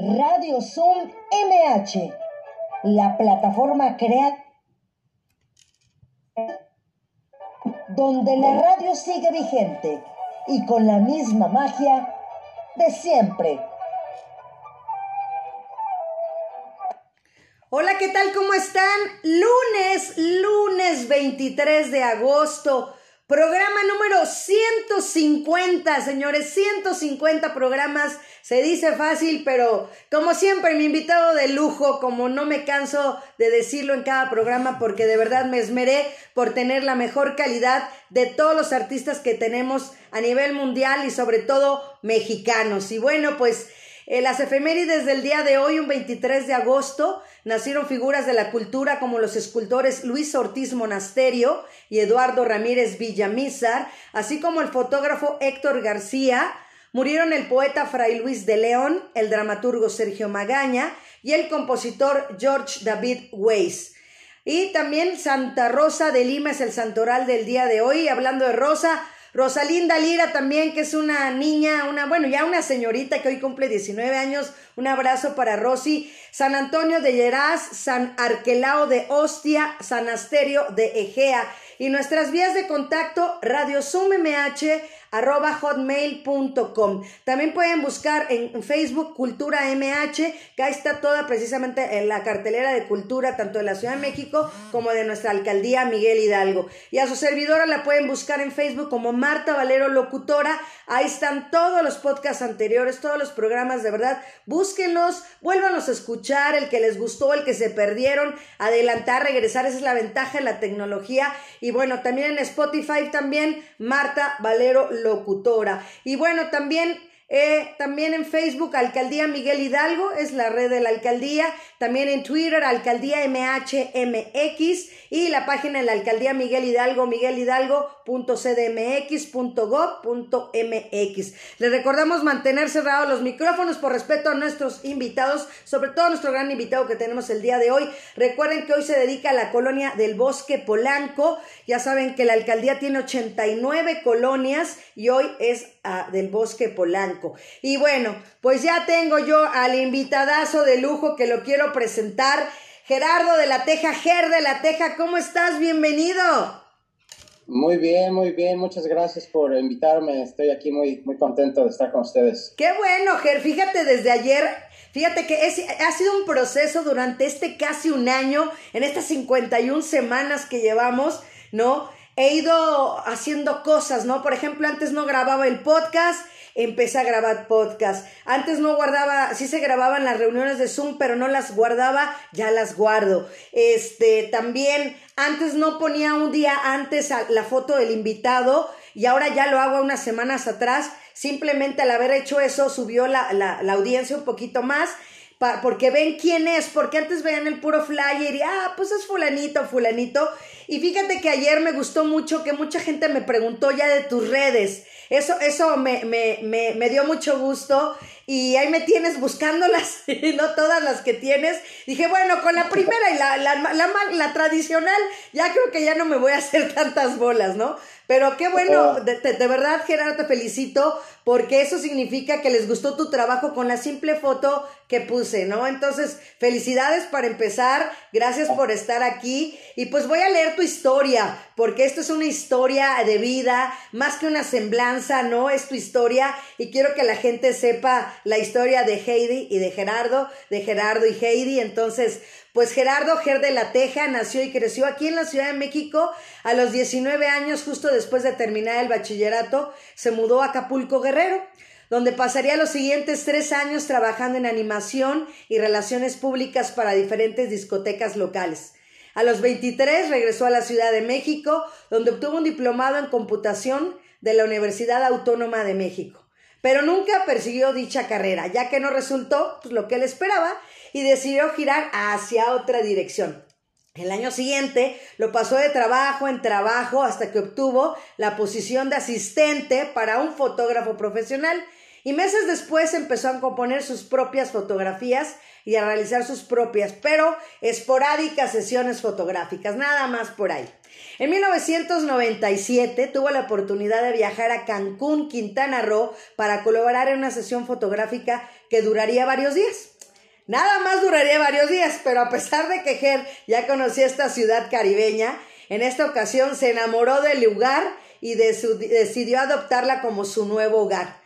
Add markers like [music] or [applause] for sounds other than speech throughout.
Radio Zoom MH, la plataforma crea donde la radio sigue vigente y con la misma magia de siempre. Hola, ¿qué tal? ¿Cómo están? Lunes, lunes 23 de agosto. Programa número 150, señores, 150 programas. Se dice fácil, pero como siempre, mi invitado de lujo, como no me canso de decirlo en cada programa, porque de verdad me esmeré por tener la mejor calidad de todos los artistas que tenemos a nivel mundial y sobre todo mexicanos. Y bueno, pues eh, las efemérides del día de hoy, un 23 de agosto, nacieron figuras de la cultura como los escultores Luis Ortiz Monasterio y Eduardo Ramírez Villamizar, así como el fotógrafo Héctor García. Murieron el poeta Fray Luis de León, el dramaturgo Sergio Magaña y el compositor George David Weiss. Y también Santa Rosa de Lima es el santoral del día de hoy. Hablando de Rosa, Rosalinda Lira también, que es una niña, una, bueno, ya una señorita que hoy cumple 19 años. Un abrazo para Rosy. San Antonio de Lleraz, San Arquelao de Ostia, San Asterio de Egea. Y nuestras vías de contacto, Radio MH, arroba hotmail.com. También pueden buscar en Facebook Cultura MH, que ahí está toda precisamente en la cartelera de cultura, tanto de la Ciudad de México como de nuestra alcaldía Miguel Hidalgo. Y a su servidora la pueden buscar en Facebook como Marta Valero Locutora. Ahí están todos los podcasts anteriores, todos los programas, de verdad. Búsquenlos, vuélvanos a escuchar, el que les gustó, el que se perdieron, adelantar, regresar, esa es la ventaja de la tecnología. Y bueno, también en Spotify también, Marta Valero locutora. Y bueno, también eh, también en Facebook, Alcaldía Miguel Hidalgo, es la red de la alcaldía. También en Twitter, Alcaldía MHMX. Y la página de la Alcaldía Miguel Hidalgo, miguelhidalgo.cdmx.gov.mx. Les recordamos mantener cerrados los micrófonos por respeto a nuestros invitados, sobre todo a nuestro gran invitado que tenemos el día de hoy. Recuerden que hoy se dedica a la colonia del Bosque Polanco. Ya saben que la alcaldía tiene 89 colonias y hoy es del Bosque Polanco. Y bueno, pues ya tengo yo al invitadazo de lujo que lo quiero presentar. Gerardo de la Teja, Ger de la Teja, ¿cómo estás? Bienvenido. Muy bien, muy bien, muchas gracias por invitarme. Estoy aquí muy, muy contento de estar con ustedes. Qué bueno, Ger. Fíjate, desde ayer, fíjate que ha sido un proceso durante este casi un año, en estas 51 semanas que llevamos, ¿no? He ido haciendo cosas, ¿no? Por ejemplo, antes no grababa el podcast empecé a grabar podcast. Antes no guardaba, sí se grababan las reuniones de Zoom, pero no las guardaba, ya las guardo. Este, también antes no ponía un día antes la foto del invitado y ahora ya lo hago unas semanas atrás. Simplemente al haber hecho eso subió la, la, la audiencia un poquito más porque ven quién es, porque antes veían el puro flyer y, ah, pues es fulanito, fulanito. Y fíjate que ayer me gustó mucho que mucha gente me preguntó ya de tus redes. Eso, eso me, me, me, me dio mucho gusto y ahí me tienes buscándolas, [laughs] no todas las que tienes. Dije, bueno, con la primera y la, la, la, la, tradicional, ya creo que ya no me voy a hacer tantas bolas, ¿no? Pero qué bueno, de, de, verdad Gerardo te felicito porque eso significa que les gustó tu trabajo con la simple foto que puse, ¿no? Entonces, felicidades para empezar, gracias por estar aquí y pues voy a leer tu historia porque esto es una historia de vida, más que una semblanza, ¿no? Es tu historia y quiero que la gente sepa la historia de Heidi y de Gerardo, de Gerardo y Heidi, entonces pues Gerardo Ger de la Teja nació y creció aquí en la Ciudad de México a los 19 años, justo después de terminar el bachillerato, se mudó a Acapulco Guerrero, donde pasaría los siguientes tres años trabajando en animación y relaciones públicas para diferentes discotecas locales. A los 23 regresó a la Ciudad de México, donde obtuvo un diplomado en computación de la Universidad Autónoma de México. Pero nunca persiguió dicha carrera, ya que no resultó pues, lo que él esperaba y decidió girar hacia otra dirección. El año siguiente lo pasó de trabajo en trabajo hasta que obtuvo la posición de asistente para un fotógrafo profesional y meses después empezó a componer sus propias fotografías y a realizar sus propias, pero esporádicas sesiones fotográficas, nada más por ahí. En 1997 tuvo la oportunidad de viajar a Cancún, Quintana Roo, para colaborar en una sesión fotográfica que duraría varios días. Nada más duraría varios días, pero a pesar de que Ger ya conocía esta ciudad caribeña, en esta ocasión se enamoró del lugar y decidió adoptarla como su nuevo hogar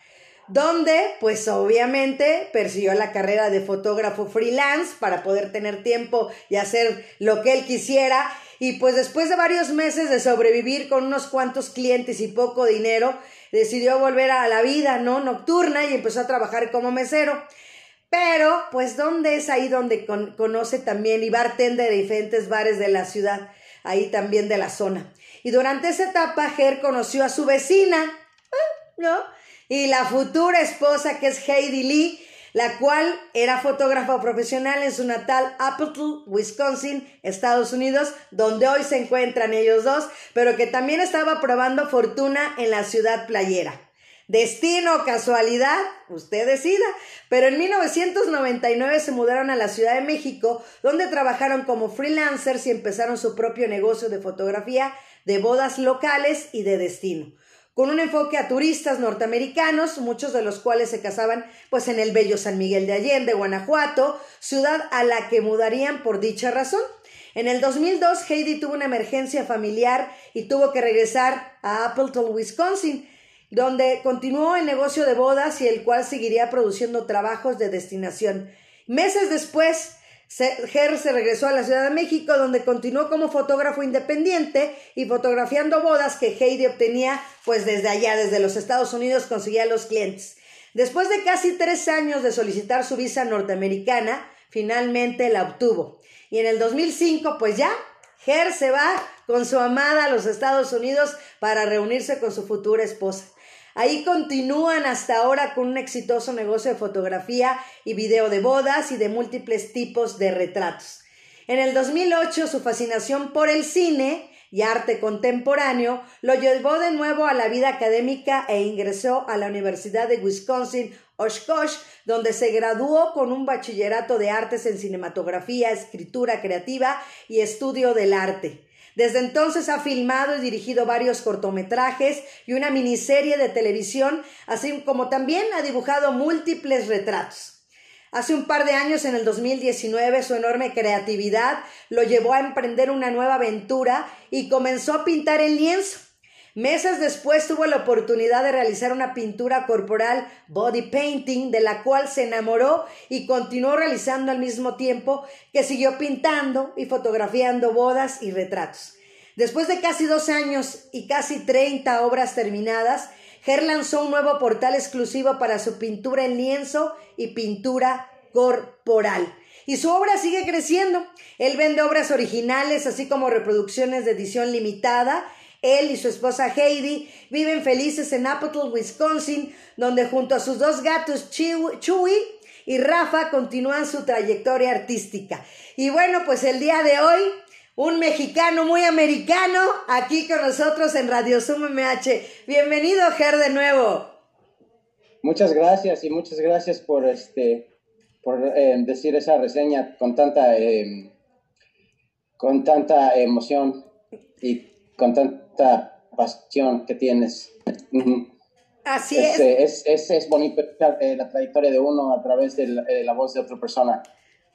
donde pues obviamente persiguió la carrera de fotógrafo freelance para poder tener tiempo y hacer lo que él quisiera y pues después de varios meses de sobrevivir con unos cuantos clientes y poco dinero, decidió volver a la vida, ¿no? Nocturna y empezó a trabajar como mesero. Pero, pues, ¿dónde es ahí donde conoce también y bartender de diferentes bares de la ciudad, ahí también de la zona? Y durante esa etapa, Ger conoció a su vecina, ¿eh? ¿no? y la futura esposa que es Heidi Lee, la cual era fotógrafa profesional en su natal Appleton, Wisconsin, Estados Unidos, donde hoy se encuentran ellos dos, pero que también estaba probando fortuna en la ciudad playera. Destino casualidad, usted decida. Pero en 1999 se mudaron a la Ciudad de México, donde trabajaron como freelancers y empezaron su propio negocio de fotografía de bodas locales y de destino con un enfoque a turistas norteamericanos, muchos de los cuales se casaban pues en el bello San Miguel de Allende, Guanajuato, ciudad a la que mudarían por dicha razón. En el 2002 Heidi tuvo una emergencia familiar y tuvo que regresar a Appleton, Wisconsin, donde continuó el negocio de bodas y el cual seguiría produciendo trabajos de destinación. Meses después, Ger se regresó a la Ciudad de México, donde continuó como fotógrafo independiente y fotografiando bodas que Heidi obtenía pues desde allá, desde los Estados Unidos, conseguía los clientes. Después de casi tres años de solicitar su visa norteamericana, finalmente la obtuvo. Y en el 2005, pues ya, Ger se va con su amada a los Estados Unidos para reunirse con su futura esposa. Ahí continúan hasta ahora con un exitoso negocio de fotografía y video de bodas y de múltiples tipos de retratos. En el 2008 su fascinación por el cine y arte contemporáneo lo llevó de nuevo a la vida académica e ingresó a la Universidad de Wisconsin Oshkosh, donde se graduó con un bachillerato de artes en cinematografía, escritura creativa y estudio del arte. Desde entonces ha filmado y dirigido varios cortometrajes y una miniserie de televisión, así como también ha dibujado múltiples retratos. Hace un par de años, en el 2019, su enorme creatividad lo llevó a emprender una nueva aventura y comenzó a pintar en lienzo. Meses después tuvo la oportunidad de realizar una pintura corporal body painting de la cual se enamoró y continuó realizando al mismo tiempo que siguió pintando y fotografiando bodas y retratos. Después de casi dos años y casi 30 obras terminadas, Ger lanzó un nuevo portal exclusivo para su pintura en lienzo y pintura corporal. Y su obra sigue creciendo. Él vende obras originales, así como reproducciones de edición limitada él y su esposa Heidi viven felices en Appleton, Wisconsin, donde junto a sus dos gatos Chewy y Rafa continúan su trayectoria artística. Y bueno, pues el día de hoy, un mexicano muy americano aquí con nosotros en Radio Zoom MH. Bienvenido, Ger, de nuevo. Muchas gracias y muchas gracias por este por eh, decir esa reseña con tanta eh, con tanta emoción y con tanta pasión que tienes. Así es. Eh, es. Es, es, bonito eh, la trayectoria de uno a través de la, voz de otra persona.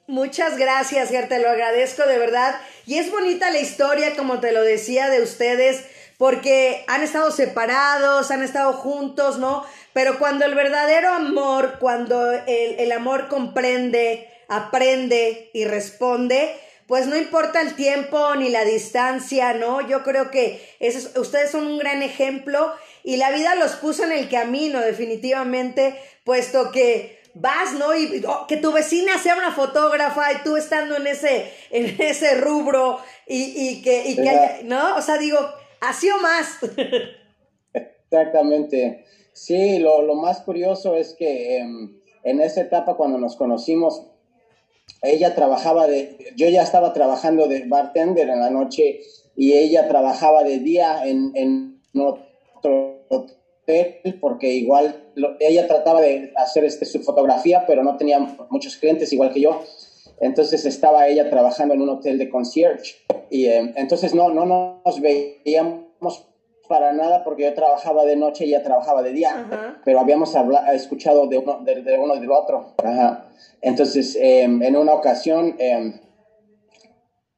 Muchas gracias, Ger, te lo agradezco de verdad. Y es bonita la historia, como te lo decía, de ustedes, porque han estado separados, han estado juntos, ¿no? Pero cuando el verdadero amor, cuando el, el amor comprende, aprende y responde, pues no importa el tiempo ni la distancia, ¿no? Yo creo que ustedes son un gran ejemplo y la vida los puso en el camino definitivamente, puesto que vas, ¿no? Y oh, que tu vecina sea una fotógrafa y tú estando en ese, en [laughs] ese rubro y, que, y que ¿no? O sea, digo, así o más. Exactamente. Sí, lo, lo más curioso es que em, en esa etapa cuando nos conocimos, ella trabajaba de, yo ya estaba trabajando de bartender en la noche y ella trabajaba de día en, en otro él porque igual ella trataba de hacer este, su fotografía, pero no tenía muchos clientes igual que yo. Entonces estaba ella trabajando en un hotel de concierge y eh, entonces no, no nos veíamos para nada porque yo trabajaba de noche y ella trabajaba de día, pero habíamos escuchado de uno, de, uno y del otro. Entonces, em, en una ocasión em,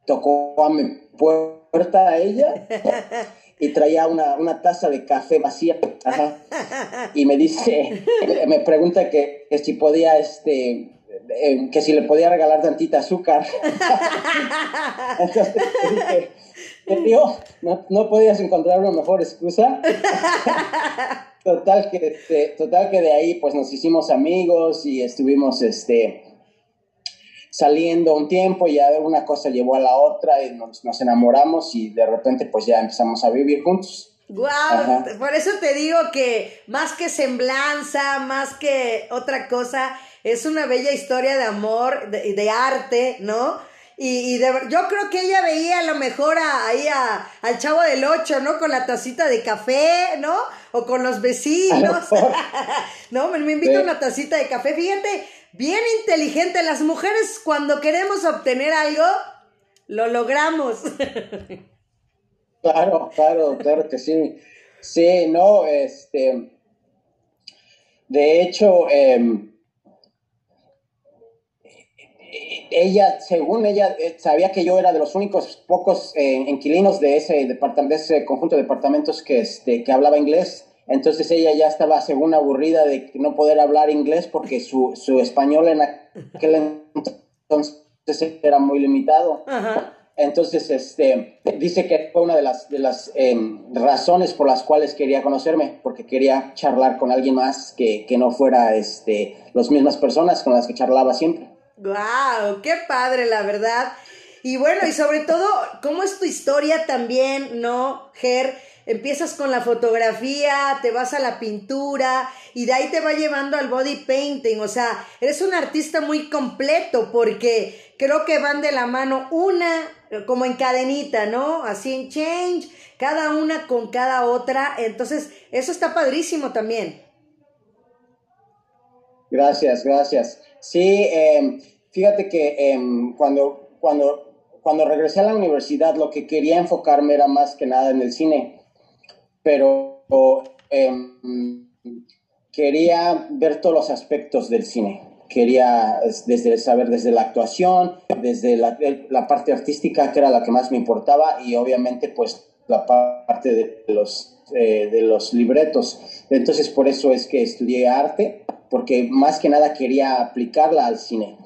tocó a mi puerta a ella [laughs] y traía una, una taza de café vacía. Y me dice, [laughs] me pregunta que, que si podía, este, em, que si le podía regalar tantita azúcar. [laughs] Entonces dije, no, no podías encontrar una mejor excusa. [laughs] total, que, este, total que de ahí pues nos hicimos amigos y estuvimos este, saliendo un tiempo y ya una cosa llevó a la otra y nos, nos enamoramos y de repente pues ya empezamos a vivir juntos. Wow, por eso te digo que más que semblanza, más que otra cosa, es una bella historia de amor, de, de arte, ¿no? Y, y yo creo que ella veía a lo mejor ahí a, al chavo del 8, ¿no? Con la tacita de café, ¿no? O con los vecinos. [laughs] no, me, me invita una tacita de café. Fíjate, bien inteligente. Las mujeres cuando queremos obtener algo, lo logramos. [laughs] claro, claro, claro que sí. Sí, no, este... De hecho, eh, ella, según ella, eh, sabía que yo era de los únicos pocos eh, inquilinos de ese, departamento, de ese conjunto de departamentos que, este, que hablaba inglés. Entonces ella ya estaba, según, aburrida de no poder hablar inglés porque su, su español en aquel entonces era muy limitado. Entonces, este, dice que fue una de las, de las em, razones por las cuales quería conocerme, porque quería charlar con alguien más que, que no fuera este, las mismas personas con las que charlaba siempre. ¡Guau! ¡Qué padre, la verdad! Y bueno, y sobre todo, ¿cómo es tu historia también, no, Ger? Empiezas con la fotografía, te vas a la pintura y de ahí te va llevando al body painting. O sea, eres un artista muy completo porque creo que van de la mano una como en cadenita, ¿no? Así en change, cada una con cada otra. Entonces, eso está padrísimo también. Gracias, gracias. Sí, em, fíjate que em, cuando, cuando, cuando regresé a la universidad lo que quería enfocarme era más que nada en el cine, pero em, quería ver todos los aspectos del cine. Quería desde saber desde la actuación, desde la, la parte artística, que era la que más me importaba, y obviamente pues la parte de los, eh, de los libretos. Entonces por eso es que estudié arte porque más que nada quería aplicarla al cine.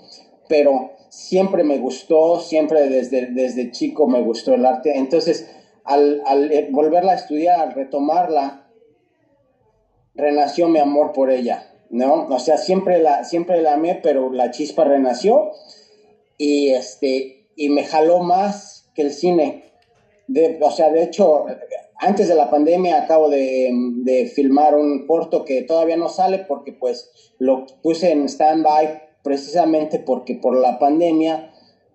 Pero siempre me gustó, siempre desde, desde chico me gustó el arte. Entonces, al, al volverla a estudiar, al retomarla, renació mi amor por ella, ¿no? O sea, siempre la, siempre la amé, pero la chispa renació y, este, y me jaló más que el cine. De, o sea, de hecho, antes de la pandemia acabo de, filmar un corto que todavía no sale porque pues lo puse en stand-by precisamente porque por la pandemia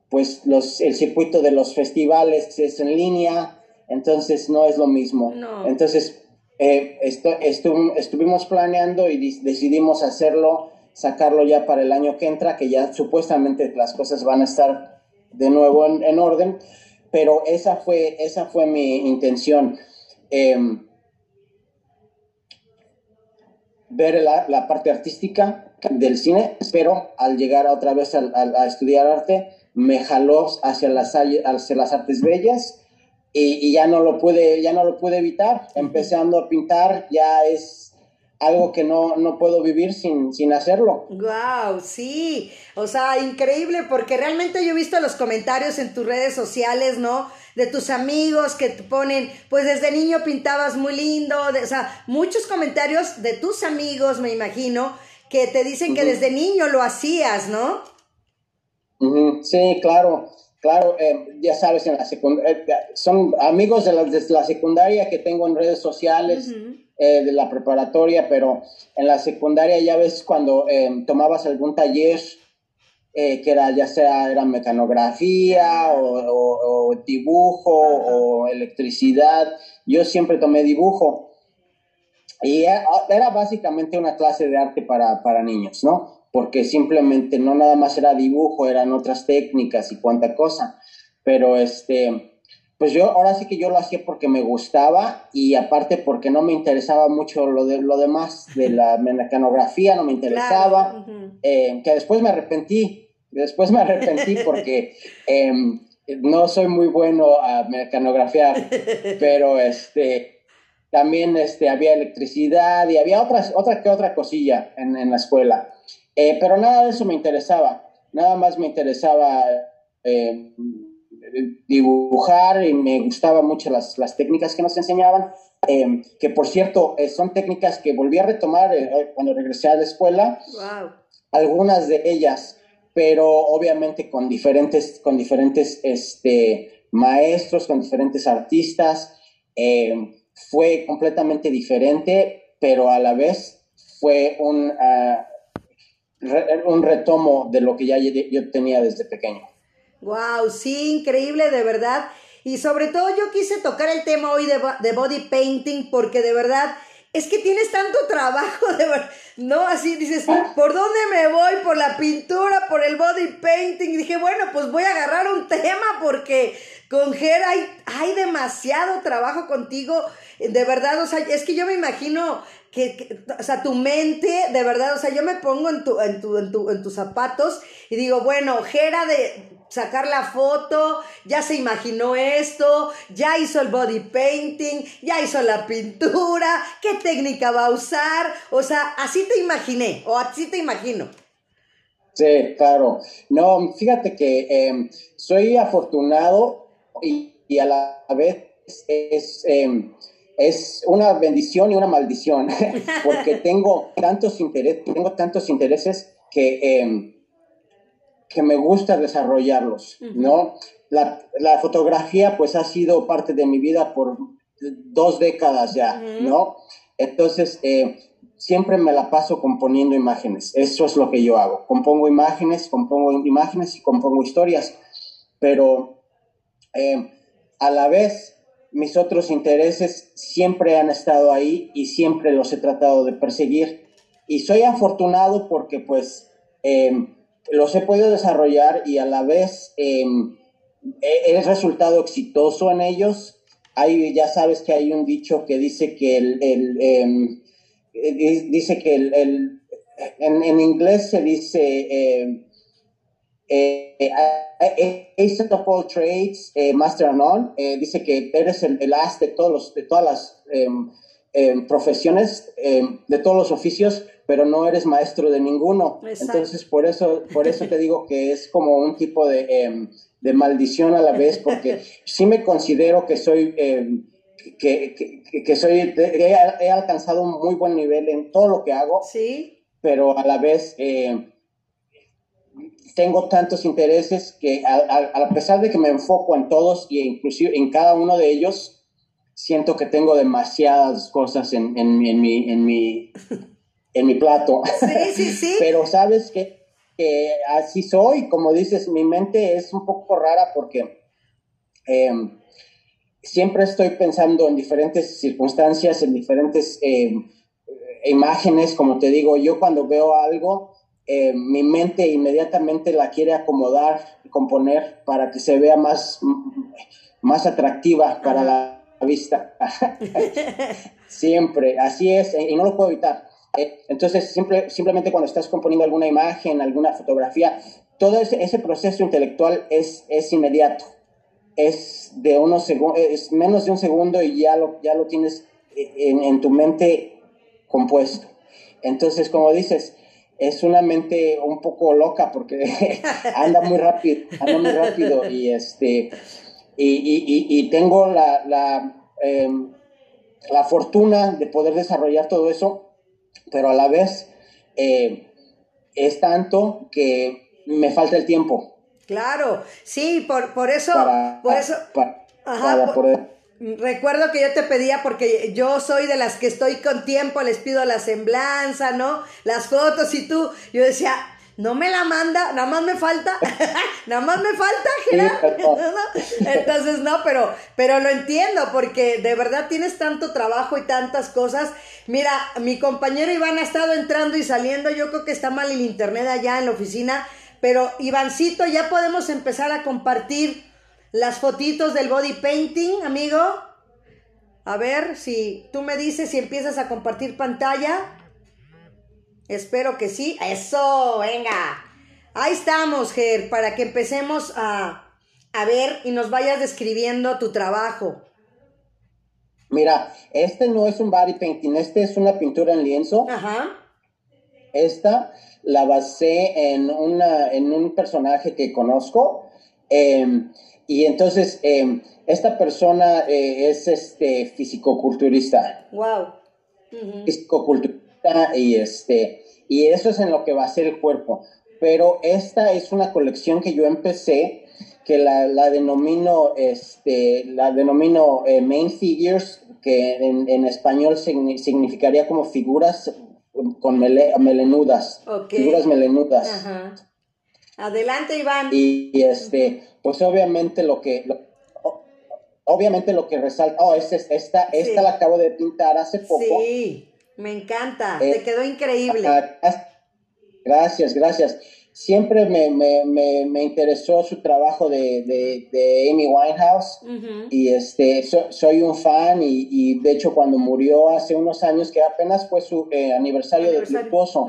pues los, el circuito de los festivales es en línea, entonces no es lo mismo. Entonces eh, estuvimos planeando y decidimos hacerlo, sacarlo ya para el año que entra, que ya supuestamente las cosas van a estar de nuevo en, en orden, pero esa fue, esa fue mi intención. Em, ver la, parte artística del cine, pero al llegar otra vez a, estudiar arte, me jaló hacia las, hacia las artes bellas y, ya no lo pude, ya no lo pude evitar. Empezando a pintar ya es algo que no, no puedo vivir sin, sin hacerlo. Wow, sí, o sea, increíble porque realmente yo he visto los comentarios en tus redes sociales, ¿no? de tus amigos que te ponen, pues desde niño pintabas muy lindo, o sea, muchos comentarios de tus amigos, me imagino, que te dicen que desde niño lo hacías, ¿no? Sí, claro, claro, eh, ya sabes, en la eh, son amigos de la, la, secundaria que tengo en redes sociales, eh, de la preparatoria, pero en la secundaria ya ves cuando tomabas algún taller eh, que era ya sea era mecanografía o, dibujo o electricidad. Yo siempre tomé dibujo y era básicamente una clase de arte para, para niños, ¿no? Porque simplemente no nada más era dibujo, eran otras técnicas y cuánta cosa. Pero este, pues yo ahora sí que yo lo hacía porque me gustaba y aparte porque no me interesaba mucho lo de lo demás de la [laughs] mecanografía no me interesaba eh, que después me arrepentí después me arrepentí [laughs] porque em, no soy muy bueno a mecanografiar [laughs] pero este también este, había electricidad y había otras, otra que otra cosilla en, en la escuela. Eh, pero nada de eso me interesaba, nada más me interesaba eh, dibujar y me gustaban mucho las, las técnicas que nos enseñaban, eh, que por cierto son técnicas que volví a retomar cuando regresé a la escuela, algunas de ellas, pero obviamente con diferentes, con diferentes este, maestros, con diferentes artistas fue completamente diferente, pero a la vez fue un, ah, un retomo de lo que ya yo tenía desde pequeño. Wow, sí, increíble, de verdad. Y sobre todo yo quise tocar el tema hoy de, body painting porque de verdad es que tienes tanto trabajo, [laughs] de verdad, ¿no? Así dices, ¿por dónde me voy? ¿Por la pintura? ¿Por el body painting? Dije, bueno, pues voy a agarrar un tema porque con Ger hay, demasiado trabajo contigo, de verdad, o sea, es que yo me imagino que, o sea, tu mente, de verdad, o sea, yo me pongo en, tu, en, tu, en, tu, en tus zapatos y digo, bueno, Gera de sacar la foto, ya se imaginó esto, ya hizo el body painting, ya hizo la pintura, qué técnica va a usar, o sea, así te imaginé, o así te imagino. Sí, claro. No, fíjate que em, soy afortunado y, a la vez es, em, es una bendición y una maldición, [laughs] porque tengo tantos, intereses tengo tantos intereses que, em, que me gusta desarrollarlos, ¿no? La, fotografía pues ha sido parte de mi vida por dos décadas ya, ¿no? Entonces, eh, siempre me la paso componiendo imágenes, eso es lo que yo hago, compongo imágenes, compongo imágenes y compongo historias, pero eh, a la vez, mis otros intereses siempre han estado ahí y siempre los he tratado de perseguir. Y soy afortunado porque pues em, los he podido desarrollar y a la vez em, he, resultado exitoso en ellos. Hay, ya sabes que hay un dicho que dice que el, em, eh, dice que el, en, en, inglés se dice eh, eh, Ace of all trades, eh, master and eh, dice que eres el, el, as de, todos los, de todas las em, em, profesiones, em, de todos los oficios, pero no eres maestro de ninguno. Entonces, por eso, por eso te digo que es como un tipo de, de maldición a la vez, porque [laughs] sí me considero que soy... Que, que, que, soy, he, he, alcanzado un muy buen nivel en todo lo que hago, sí. pero a la vez tengo tantos intereses que a, pesar de que me enfoco en todos y inclusive en cada uno de ellos, siento que tengo demasiadas cosas en, en, en mi, en, mi, en mi plato. Sí, sí, sí. [laughs] Pero sabes que, así soy, como dices, mi mente es un poco rara porque em, siempre estoy pensando en diferentes circunstancias, en diferentes em, imágenes, como te digo, yo cuando veo algo, eh, mi mente inmediatamente la quiere acomodar y componer para que se vea más, más atractiva para la vista. [laughs] Siempre, así es, y no lo puedo evitar. Eh, entonces, simple, simplemente cuando estás componiendo alguna imagen, alguna fotografía, todo ese, ese proceso intelectual es, es inmediato. Es de unos es menos de un segundo y ya lo, ya lo tienes en, en tu mente compuesto. Entonces, como dices, es una mente un poco loca porque [laughs] anda muy rápido, anda muy rápido y este y, tengo la, la, em, la, fortuna de poder desarrollar todo eso, pero a la vez eh, es tanto que me falta el tiempo. Claro, sí, por, por eso, por eso, para poder Recuerdo que yo te pedía, porque yo soy de las que estoy con tiempo, les pido la semblanza, ¿no? Las fotos y tú, yo decía, no me la manda, nada más me falta, [laughs] nada más me falta, Gerardo. [laughs] Entonces, no, pero, pero lo entiendo, porque de verdad tienes tanto trabajo y tantas cosas. Mira, mi compañero Iván ha estado entrando y saliendo, yo creo que está mal el internet allá en la oficina, pero Ivancito, ya podemos empezar a compartir las fotitos del body painting, amigo. A ver si tú me dices si empiezas a compartir pantalla. Espero que sí. Eso, venga. Ahí estamos, Ger, para que empecemos a, a ver y nos vayas describiendo tu trabajo. Mira, este no es un body painting, este es una pintura en lienzo. Ajá. Esta la basé en, una, en un personaje que conozco. Em, y entonces, em, esta persona eh, es este fisicoculturista. Wow. Fisicoculturista y este, y eso es en lo que va a ser el cuerpo. Pero esta es una colección que yo empecé, que la, la denomino, este, la denomino eh, main figures, que en, en español significaría como figuras con melenudas. Figuras melenudas. Ajá. Adelante, Iván. Y, este, pues obviamente lo que, obviamente lo que resalta, oh, esta, esta, esta la acabo de pintar hace poco. Sí, me encanta, te eh, quedó increíble. Gracias, gracias. Siempre me, me, me, me interesó su trabajo de, de, de Amy Winehouse y este, soy un fan y, y, de hecho cuando murió hace unos años, que apenas fue su eh, aniversario, de su esposo,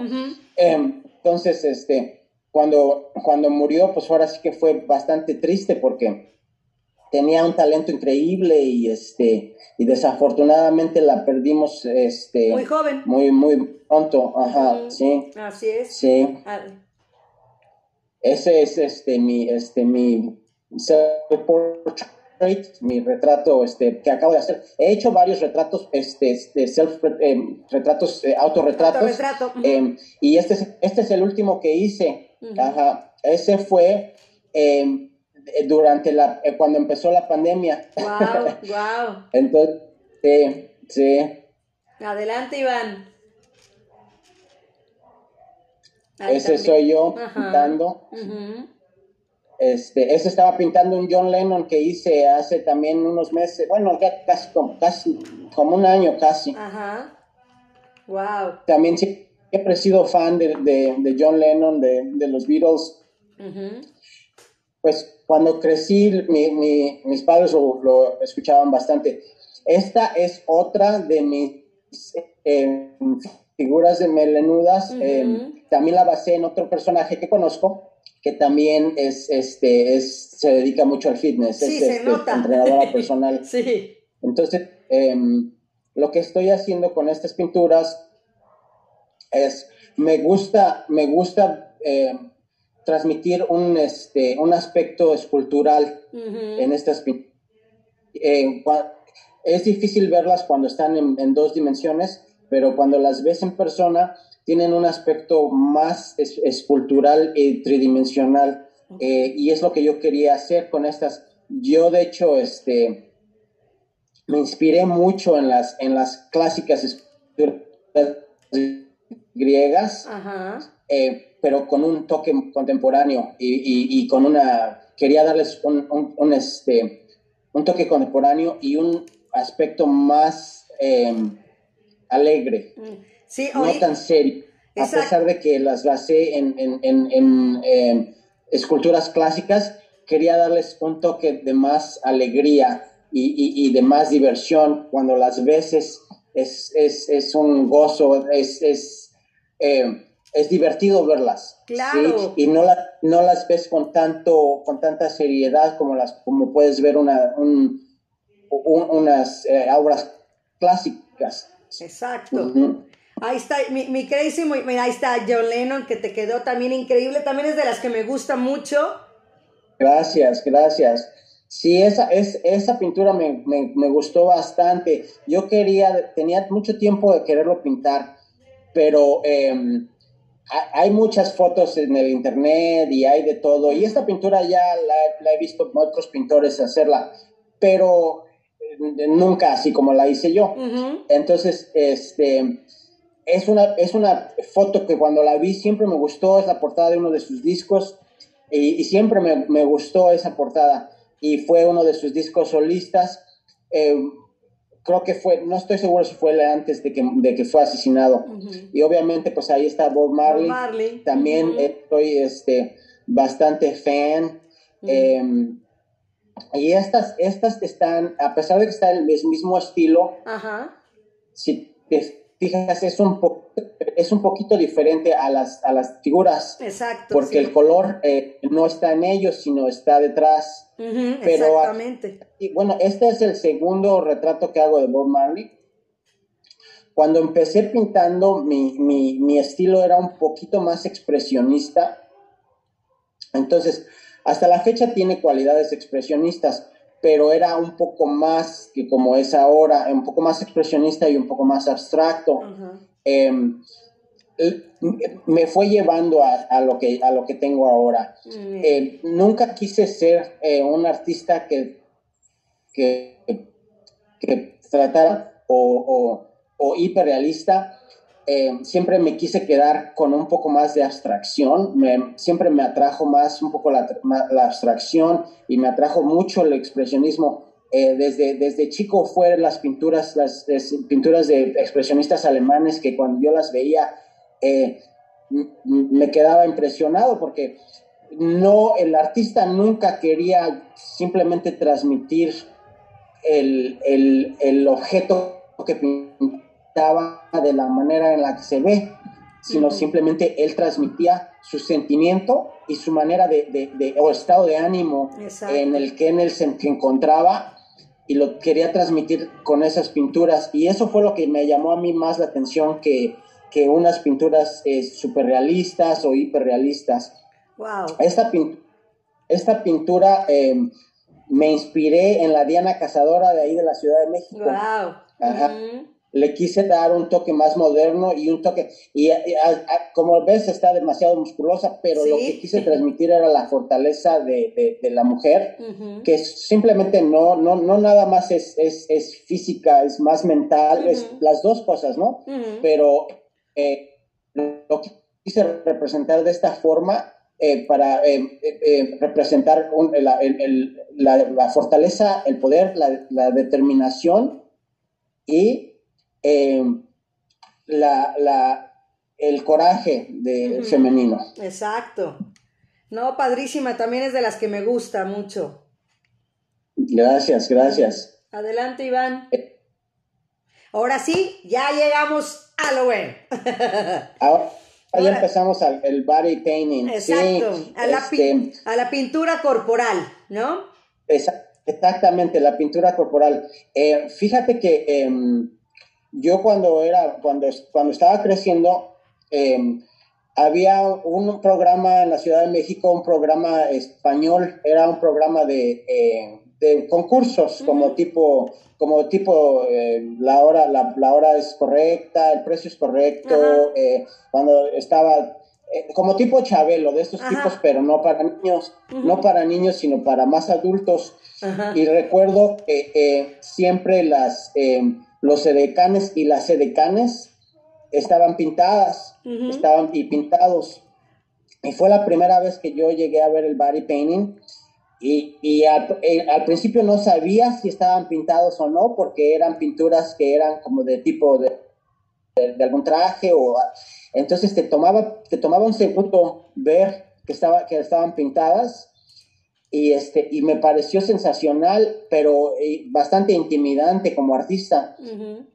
em, entonces, este, cuando, cuando murió, pues ahora sí que fue bastante triste porque tenía un talento increíble y este y desafortunadamente la perdimos este muy joven. muy muy pronto. Ajá sí. Así es. Sí. Ah. ese es este mi este mi self mi retrato este que acabo de hacer. He hecho varios retratos este, este self eh, retratos eh, autorretratos. Eh, y este es este es el último que hice. Ajá. Ese fue em, durante la, eh, cuando empezó la pandemia. Wow, wow. [laughs] Entonces, sí, sí. Adelante, Iván. ese soy yo pintando. Este, ese estaba pintando un John Lennon que hice hace también unos meses, bueno, ya casi como, casi como un año casi. Ajá. Wow. También siempre he sido fan de, de, John Lennon, de, de los Beatles. Pues cuando crecí, mi, mi, mis padres lo, lo, escuchaban bastante. Esta es otra de mis eh, figuras de melenudas. Eh, también la basé en otro personaje que conozco, que también es, este, es, se dedica mucho al fitness. Sí, es se este, nota. entrenadora [laughs] personal. sí. Entonces, em, lo que estoy haciendo con estas pinturas es, me gusta, me gusta transmitir un, este, un aspecto escultural en estas eh, es difícil verlas cuando están en, dos dimensiones, pero cuando las ves en persona, tienen un aspecto más escultural y tridimensional. Eh, y es lo que yo quería hacer con estas. Yo, de hecho, este, me inspiré mucho en las, en las clásicas esculturas griegas, eh, pero con un toque contemporáneo y, con una, quería darles un, este, un toque contemporáneo y un aspecto más em, alegre, sí, no tan serio, a pesar de que las basé en, em, esculturas clásicas, quería darles un toque de más alegría y, de más diversión. Cuando las veces es, es, un gozo, es, eh, es divertido verlas. Claro. Y no, no las ves con, tanto, con tanta seriedad como, las, como puedes ver una, unas eh, obras clásicas. Exacto. Ahí está, mi, mi mira, ahí está John Lennon, que te quedó también increíble, también es de las que me gusta mucho. Gracias, gracias. Sí, esa, es, esa pintura me, me, me, gustó bastante. Yo quería, tenía mucho tiempo de quererlo pintar, pero em, hay muchas fotos en el internet y hay de todo. Y esta pintura ya la, he visto otros pintores hacerla, pero eh, nunca así como la hice yo. Entonces, este, es una, es una foto que cuando la vi siempre me gustó, es la portada de uno de sus discos y, siempre me, me, gustó esa portada y fue uno de sus discos solistas. Eh, creo que fue, no estoy seguro si fue antes de que, de que fue asesinado. Y obviamente pues ahí está Bob Marley. También estoy este, bastante fan. Em, y estas, estas están, a pesar de que está el mismo estilo, si te fijas, es un, es un poquito diferente a las, a las figuras. Exacto. Porque el color eh, no está en ellos, sino está detrás. Pero, exactamente. Y bueno, este es el segundo retrato que hago de Bob Marley. Cuando empecé pintando, mi, mi, mi estilo era un poquito más expresionista. Entonces, hasta la fecha tiene cualidades expresionistas, pero era un poco más que como es ahora, un poco más expresionista y un poco más abstracto. Em, me fue llevando a, lo que, a lo que tengo ahora. Em, nunca quise ser eh, un artista que, que, tratara o, o hiperrealista eh, siempre me quise quedar con un poco más de abstracción, siempre me atrajo más un poco la, abstracción y me atrajo mucho el expresionismo. Eh, desde, desde chico fueron las pinturas, las, pinturas de expresionistas alemanes que cuando yo las veía eh, me quedaba impresionado porque no, el artista nunca quería simplemente transmitir el, el, el objeto que pintaba de la manera en la que se ve, sino simplemente él transmitía su sentimiento y su manera de, de, o estado de ánimo en el que en él se encontraba y lo quería transmitir con esas pinturas y eso fue lo que me llamó a mí más la atención que, que unas pinturas eh, superrealistas o hiperrealistas. Wow. Esta, esta pintura eh, me inspiré en la Diana Cazadora de ahí de la Ciudad de México. Wow. Ajá le quise dar un toque más moderno y un toque, y, como ves está demasiado musculosa, pero lo que quise transmitir era la fortaleza de, de, la mujer, que simplemente no, no, no nada más es, es, es física, es más mental, es las dos cosas, ¿no? Pero eh, lo que quise representar de esta forma eh, para eh, representar la, la, la, fortaleza, el poder, la, la determinación y eh, la, la, el coraje de femenino. Exacto. No, padrísima, también es de las que me gusta mucho. Gracias, gracias. Adelante, Iván. Eh. Ahora sí, ya llegamos a lo bueno. [laughs] Ahora, ya empezamos al el body painting. Exacto, a, la este, a, la pintura corporal, ¿no? exactamente, la pintura corporal. Eh, fíjate que em, yo cuando era, cuando, cuando estaba creciendo, em, había un programa en la Ciudad de México, un programa español, era un programa de, eh, de concursos, como tipo, como tipo eh, la, hora, la, la, hora es correcta, el precio es correcto, eh, cuando estaba como tipo Chabelo, de estos tipos, pero no para niños, no para niños, sino para más adultos. Y recuerdo siempre las em, los edecanes y las edecanes estaban pintadas, estaban y pintados. Y fue la primera vez que yo llegué a ver el body painting. Y, y al, eh, principio no sabía si estaban pintados o no, porque eran pinturas que eran como de tipo de, de, algún traje. o Entonces te tomaba, te tomaba un segundo ver que, estaba, que estaban pintadas y, este, y me pareció sensacional, pero eh, bastante intimidante como artista.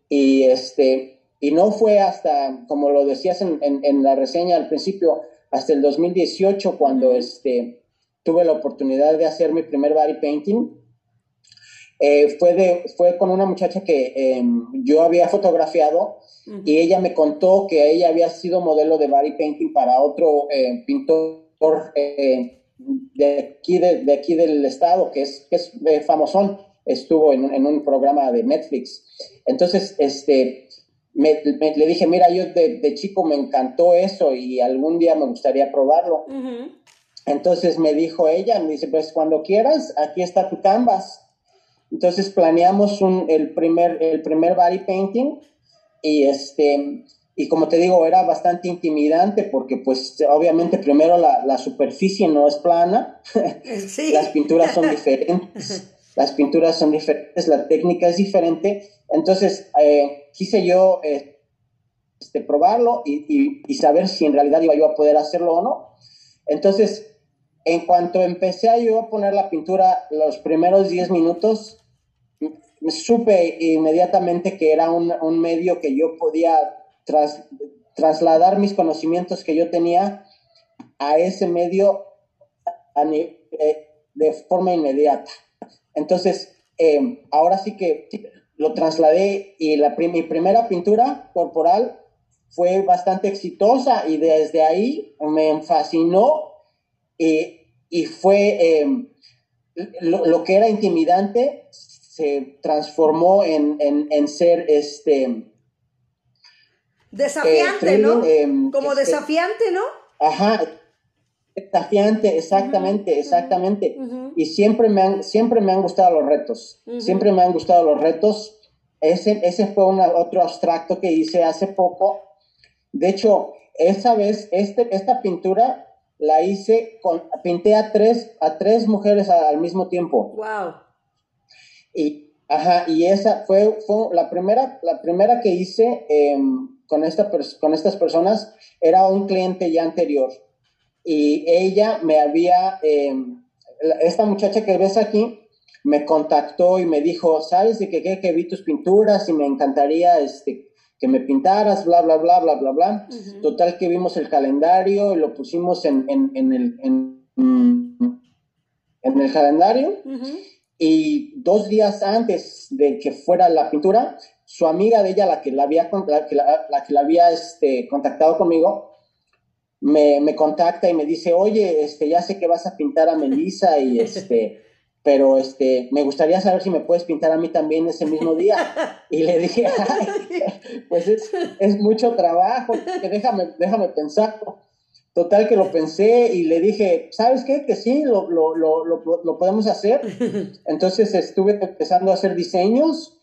Y, este, y no fue hasta, como lo decías en, en, la reseña al principio, hasta el 2018 cuando este, tuve la oportunidad de hacer mi primer body painting. Eh, fue, de, fue con una muchacha que em, yo había fotografiado y ella me contó que ella había sido modelo de body painting para otro eh, pintor de aquí, de, aquí del estado, que es, que es eh, famosón, estuvo en, en, un programa de Netflix. Entonces, este, me, le dije, mira, yo de, de, chico me encantó eso y algún día me gustaría probarlo. Entonces me dijo ella, me dice, pues cuando quieras, aquí está tu canvas. Entonces planeamos un, el, primer, el primer body painting y este, y como te digo, era bastante intimidante porque pues obviamente primero la, superficie no es plana, [laughs] las pinturas son diferentes, [laughs] las pinturas son diferentes, la técnica es diferente, entonces eh, quise yo eh, este, probarlo y, y, saber si en realidad iba yo a poder hacerlo o no. Entonces, en cuanto empecé a yo a poner la pintura, los primeros 10 minutos, supe inmediatamente que era un, un medio que yo podía tras, trasladar mis conocimientos que yo tenía a ese medio eh, de forma inmediata. Entonces, eh, ahora sí que lo trasladé y la mi primera pintura corporal fue bastante exitosa y desde ahí me fascinó y fue em, lo, que era intimidante se transformó en, en ser este Desafiante, ¿no? Em, Como este, desafiante, ¿no? Ajá, desafiante, exactamente, exactamente. Y siempre me, han, siempre me han gustado los retos, siempre me han gustado los retos. Ese, ese fue otro abstracto que hice hace poco. De hecho, esa vez, este, esta pintura la hice, con, pinté a tres, a tres mujeres al mismo tiempo. Wow. Y, ajá, y esa fue, fue la, primera, la primera que hice. Eh, con, esta con estas personas era un cliente ya anterior y ella me había, em, esta muchacha que ves aquí, me contactó y me dijo, ¿sabes de qué? Que, vi tus pinturas y me encantaría este, que me pintaras, bla, bla, bla, bla, bla, bla. Total que vimos el calendario y lo pusimos en, en, en el, en, en, el calendario. Y dos días antes de que fuera la pintura, su amiga de ella, la que la había, la que la, que la había este, contactado conmigo, me, me, contacta y me dice, oye, este, ya sé que vas a pintar a Melissa y este, [laughs] pero este, me gustaría saber si me puedes pintar a mí también ese mismo día. Y le dije, [laughs] pues es, es, mucho trabajo, que déjame, déjame pensar. Total que lo pensé y le dije, ¿sabes qué? Que sí, lo, lo, lo, lo podemos hacer. [laughs] Entonces estuve empezando a hacer diseños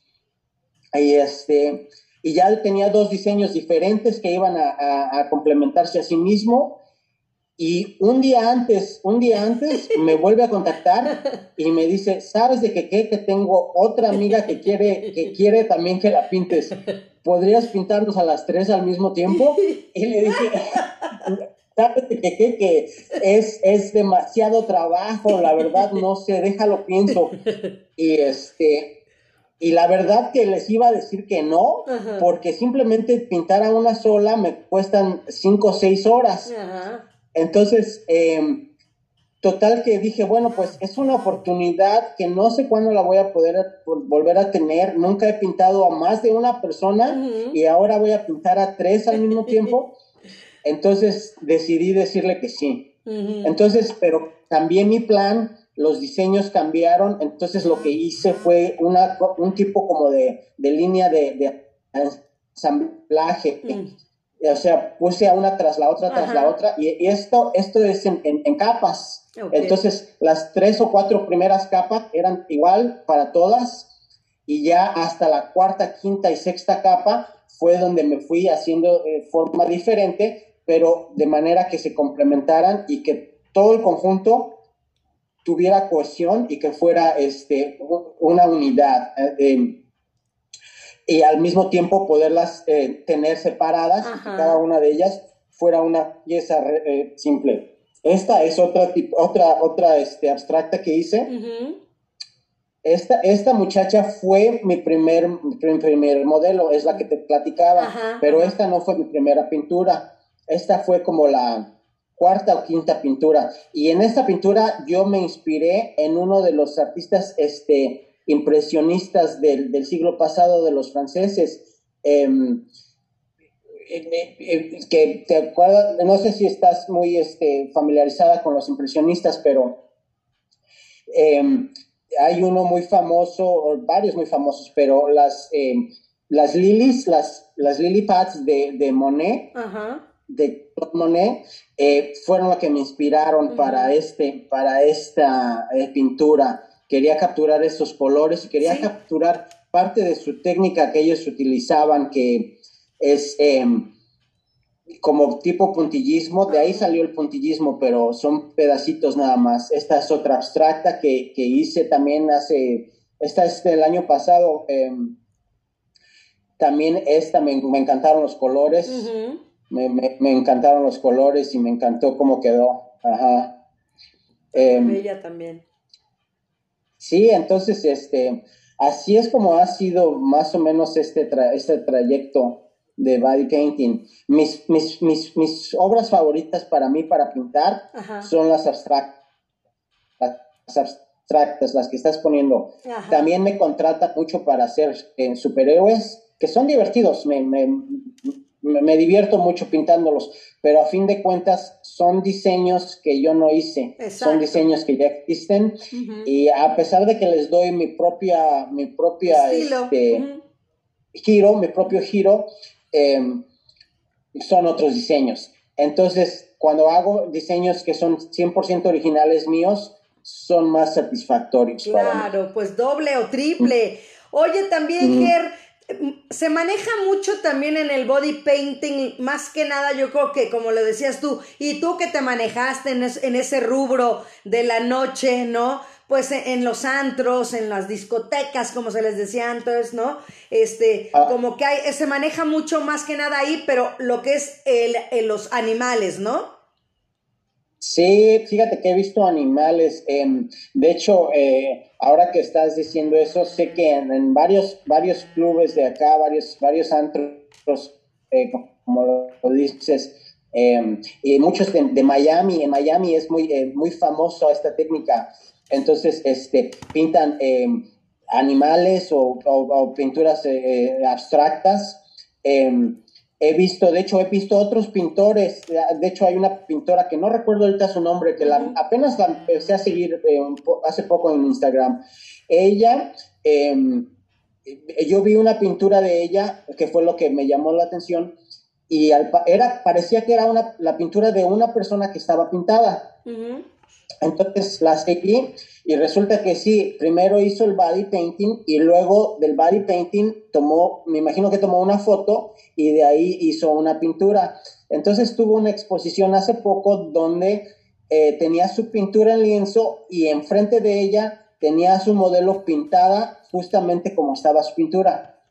y, este, y ya tenía dos diseños diferentes que iban a, complementarse a sí mismo. Y un día antes, un día antes, [laughs] me vuelve a contactar y me dice, ¿sabes de qué? Que tengo otra amiga que quiere, que quiere también que la pintes. ¿Podrías pintarnos a las tres al mismo tiempo? Y le dije, [laughs] ¿sabes de qué? Que es, es demasiado trabajo, la verdad, no sé, déjalo pienso. Y este, y la verdad que les iba a decir que no, porque simplemente pintar a una sola me cuestan cinco o seis horas. Entonces, em, total que dije, bueno, pues es una oportunidad que no sé cuándo la voy a poder volver a tener. Nunca he pintado a más de una persona y ahora voy a pintar a tres al mismo [laughs] tiempo. Entonces decidí decirle que sí. Entonces, pero también mi plan los diseños cambiaron, entonces lo que hice fue una, un tipo como de, línea de, ensamblaje. Mm. O sea, puse a una tras la otra, tras la otra, y, esto, esto es en, capas. Entonces, las tres o cuatro primeras capas eran igual para todas, y ya hasta la cuarta, quinta y sexta capa fue donde me fui haciendo de forma diferente, pero de manera que se complementaran y que todo el conjunto tuviera cohesión y que fuera este, una unidad. Eh, y al mismo tiempo poderlas eh, tener separadas y que cada una de ellas fuera una pieza eh, simple. Esta es otra, otra, otra este, abstracta que hice. esta, esta muchacha fue mi primer, mi primer modelo, es la que te platicaba, pero esta no fue mi primera pintura. Esta fue como la, cuarta o quinta pintura. Y en esta pintura yo me inspiré en uno de los artistas este, impresionistas del, siglo pasado de los franceses. Em, que te acuerdas, no sé si estás muy este, familiarizada con los impresionistas, pero em, hay uno muy famoso, varios muy famosos, pero las, em, las lilies, las, las lily pads de, de Monet, de Monet eh, fueron las que me inspiraron para, este, para esta eh, pintura. Quería capturar estos colores y quería capturar parte de su técnica que ellos utilizaban, que es em, como tipo puntillismo, de ahí salió el puntillismo, pero son pedacitos nada más. Esta es otra abstracta que, hice también hace, esta es del año pasado. Em, también esta, me, encantaron los colores, me, encantaron los colores y me encantó cómo quedó. Ajá. Ella em, también. Sí, entonces, este, así es como ha sido más o menos este, este trayecto de body painting. Mis, mis, mis, mis obras favoritas para mí para pintar son las abstractas, las abstractas, las que estás poniendo. También me contrata mucho para hacer eh, superhéroes, que son divertidos, me, me, me, divierto mucho pintándolos, pero a fin de cuentas son diseños que yo no hice, son diseños que ya existen y a pesar de que les doy mi propia, mi propia, este, giro, mi propio giro, Em, son otros diseños. Entonces, cuando hago diseños que son 100% originales míos, son más satisfactorios. Claro, pues doble o triple. Oye, también, Ger, se maneja mucho también en el body painting, más que nada yo creo que como lo decías tú, y tú que te manejaste en, ese rubro de la noche, ¿no? pues en los antros, en las discotecas, como se les decía antes, ¿no? Este, como que hay, se maneja mucho más que nada ahí, pero lo que es el, los animales, ¿no? Sí, fíjate que he visto animales. Em, de hecho, eh, ahora que estás diciendo eso, sé que en, varios, varios clubes de acá, varios, varios antros, eh, como lo dices, em, y muchos de, Miami, en Miami es muy, eh, muy famoso esta técnica entonces, este, pintan eh, animales o, pinturas eh, eh, abstractas. He visto, de hecho, he visto otros pintores. De hecho, hay una pintora que no recuerdo ahorita su nombre, que la, apenas la empecé a seguir hace poco en Instagram. Ella, em, yo vi una pintura de ella que fue lo que me llamó la atención y era, parecía que era una, la pintura de una persona que estaba pintada. Entonces la seguí y resulta que sí, primero hizo el body painting y luego del body painting tomó, me imagino que tomó una foto y de ahí hizo una pintura. Entonces tuvo una exposición hace poco donde eh, tenía su pintura en lienzo y enfrente de ella tenía su modelo pintada justamente como estaba su pintura.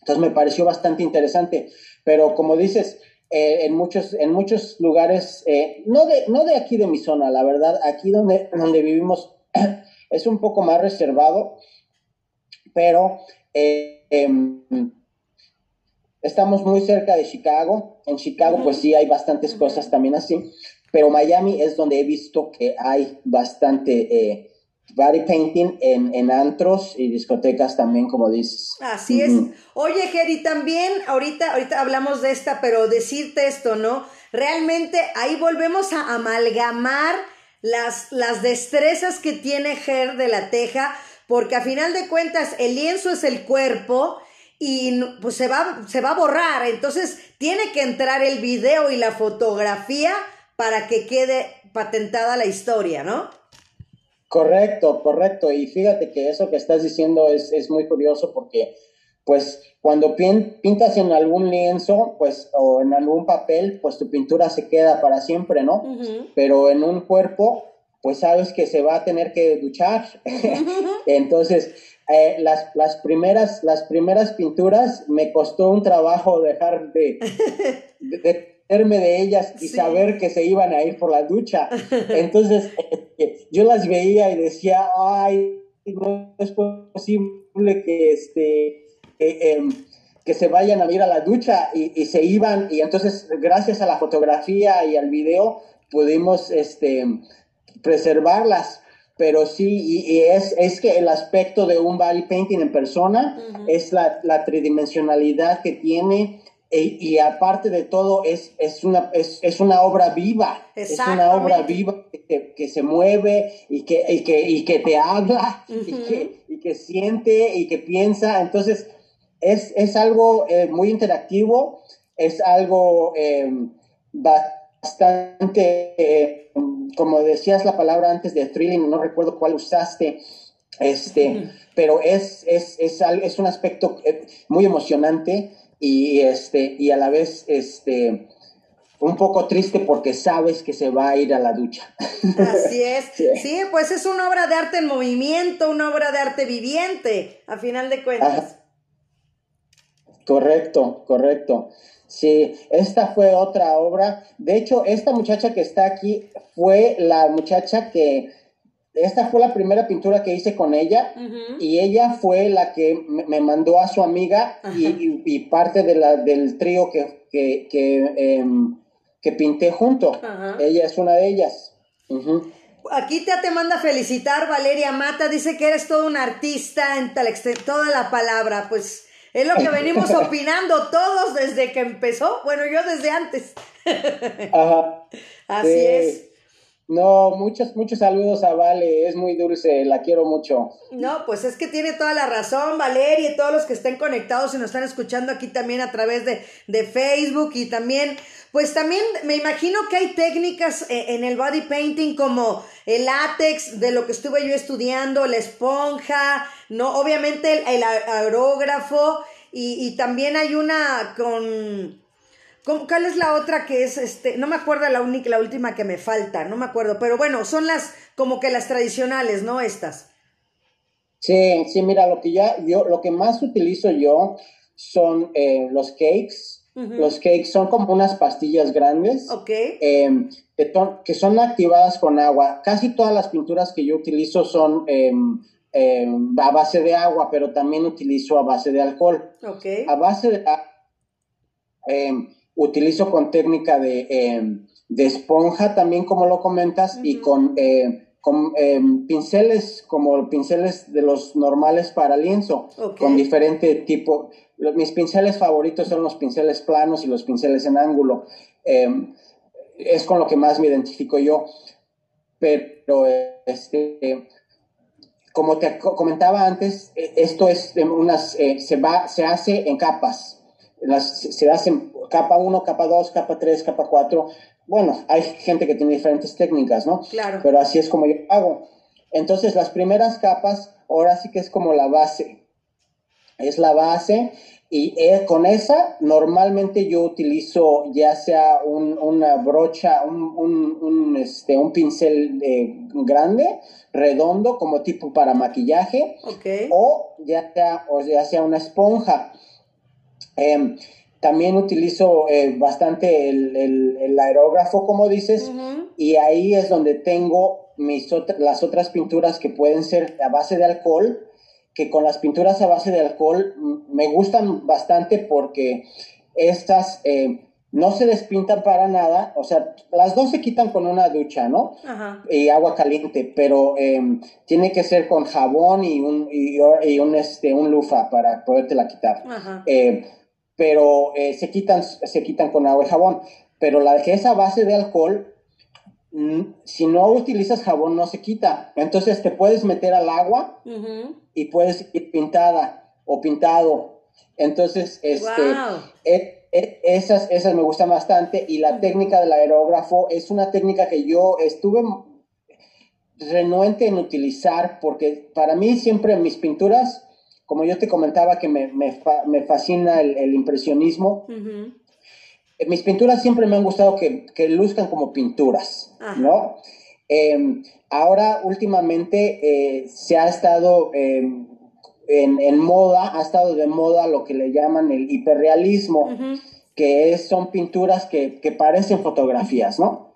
Entonces me pareció bastante interesante. Pero como dices, eh, en, muchos, en muchos lugares, eh, no, de, no de aquí de mi zona, la verdad, aquí donde, donde vivimos [clears throat] es un poco más reservado, pero eh, em, estamos muy cerca de Chicago. En Chicago, pues sí, hay bastantes cosas también así, pero Miami es donde he visto que hay bastante body painting en, en, antros y discotecas también, como dices. Así es. Oye, Geri, también ahorita, ahorita hablamos de esta, pero decirte esto, ¿no? Realmente ahí volvemos a amalgamar las, las destrezas que tiene Ger de la Teja, porque a final de cuentas el lienzo es el cuerpo y pues se va, se va a borrar, entonces tiene que entrar el video y la fotografía para que quede patentada la historia, ¿no? Correcto, correcto. Y fíjate que eso que estás diciendo es, es muy curioso porque, pues, cuando pintas en algún lienzo, pues, o en algún papel, pues tu pintura se queda para siempre, ¿no? Pero en un cuerpo, pues sabes que se va a tener que duchar. [laughs] Entonces, eh, las, las, primeras, las primeras pinturas me costó un trabajo dejar de, de de ellas y saber que se iban a ir por la ducha. [laughs] Entonces, este, yo las veía y decía, ay, no es posible que, este, em, que se vayan a ir a la ducha y, se iban. Y entonces, gracias a la fotografía y al video, pudimos este, preservarlas. Pero sí, y, es, es, que el aspecto de un body painting en persona es la, la tridimensionalidad que tiene e, y aparte de todo, es, es, una, es, es una obra viva. Es una obra viva que, que se mueve y que, y que, y que te habla y, que, y, que, siente y que piensa. Entonces, es, es algo eh, muy interactivo, es algo em, bastante, eh, como decías la palabra antes de thrilling, no recuerdo cuál usaste, este, pero es, es, es, es un aspecto eh, muy emocionante y, este, y a la vez este, un poco triste porque sabes que se va a ir a la ducha. Así es. [laughs] Sí, pues es una obra de arte en movimiento, una obra de arte viviente, a final de cuentas. Correcto, correcto. Sí, esta fue otra obra. De hecho, esta muchacha que está aquí fue la muchacha que esta fue la primera pintura que hice con ella y ella fue la que me mandó a su amiga y, parte de la, del trío que, que, que, em, pinté junto. Ella es una de ellas. Aquí te, te manda felicitar Valeria Mata, dice que eres todo un artista en tal toda la palabra, pues es lo que venimos [laughs] opinando todos desde que empezó, bueno, yo desde antes. Ajá. [laughs] Así es. No, muchos, muchos saludos a Vale, es muy dulce, la quiero mucho. No, pues es que tiene toda la razón, Valeria, y todos los que estén conectados y nos están escuchando aquí también a través de, de Facebook y también, pues también me imagino que hay técnicas eh, en el body painting como el látex, de lo que estuve yo estudiando, la esponja, no, obviamente el, aerógrafo y, y también hay una con ¿Cuál es la otra que es este? No me acuerdo la única, la última que me falta, no me acuerdo, pero bueno, son las como que las tradicionales, ¿no? Estas. Sí, sí, mira, lo que ya yo, lo que más utilizo yo son eh, los cakes. Los cakes son como unas pastillas grandes. Ok. Em, que, son activadas con agua. Casi todas las pinturas que yo utilizo son em, em, a base de agua, pero también utilizo a base de alcohol. Ok. A base de utilizo con técnica de, em, de esponja también, como lo comentas, y con, eh, con em, pinceles, como pinceles de los normales para lienzo, con diferente tipo. Mis pinceles favoritos son los pinceles planos y los pinceles en ángulo. Em, es con lo que más me identifico yo. Pero, este, como te comentaba antes, e, esto es unas, eh, se va, se hace en capas las, se hacen capa 1, capa 2, capa 3, capa 4. Bueno, hay gente que tiene diferentes técnicas, ¿no? Claro. Pero así es como yo hago. Entonces, las primeras capas, ahora sí que es como la base. Es la base y eh, con esa normalmente yo utilizo ya sea una brocha, un, este, un pincel eh, grande, redondo, como tipo para maquillaje, o, ya sea, o ya sea una esponja. Em, también utilizo eh, bastante el, aerógrafo, como dices, y ahí es donde tengo mis las otras pinturas que pueden ser a base de alcohol, que con las pinturas a base de alcohol me gustan bastante porque estas eh, no se despintan para nada, o sea, las dos se quitan con una ducha, ¿no? Y agua caliente, pero em, tiene que ser con jabón y un, y, un, este, un lufa para podértela quitar. Eh, pero eh, se, quitan, se quitan con agua y jabón. Pero la que es a base de alcohol, mm, si no utilizas jabón no se quita. Entonces te puedes meter al agua y puedes ir pintada o pintado. Entonces, este, esas, esas me gustan bastante. Y la técnica del aerógrafo es una técnica que yo estuve renuente en utilizar porque para mí siempre mis pinturas como yo te comentaba que me, fascina el, impresionismo, mis pinturas siempre me han gustado que, luzcan como pinturas, ¿no? Em, ahora, últimamente, eh, se ha estado em, en, moda, ha estado de moda lo que le llaman el hiperrealismo, que son pinturas que, que parecen fotografías, ¿no?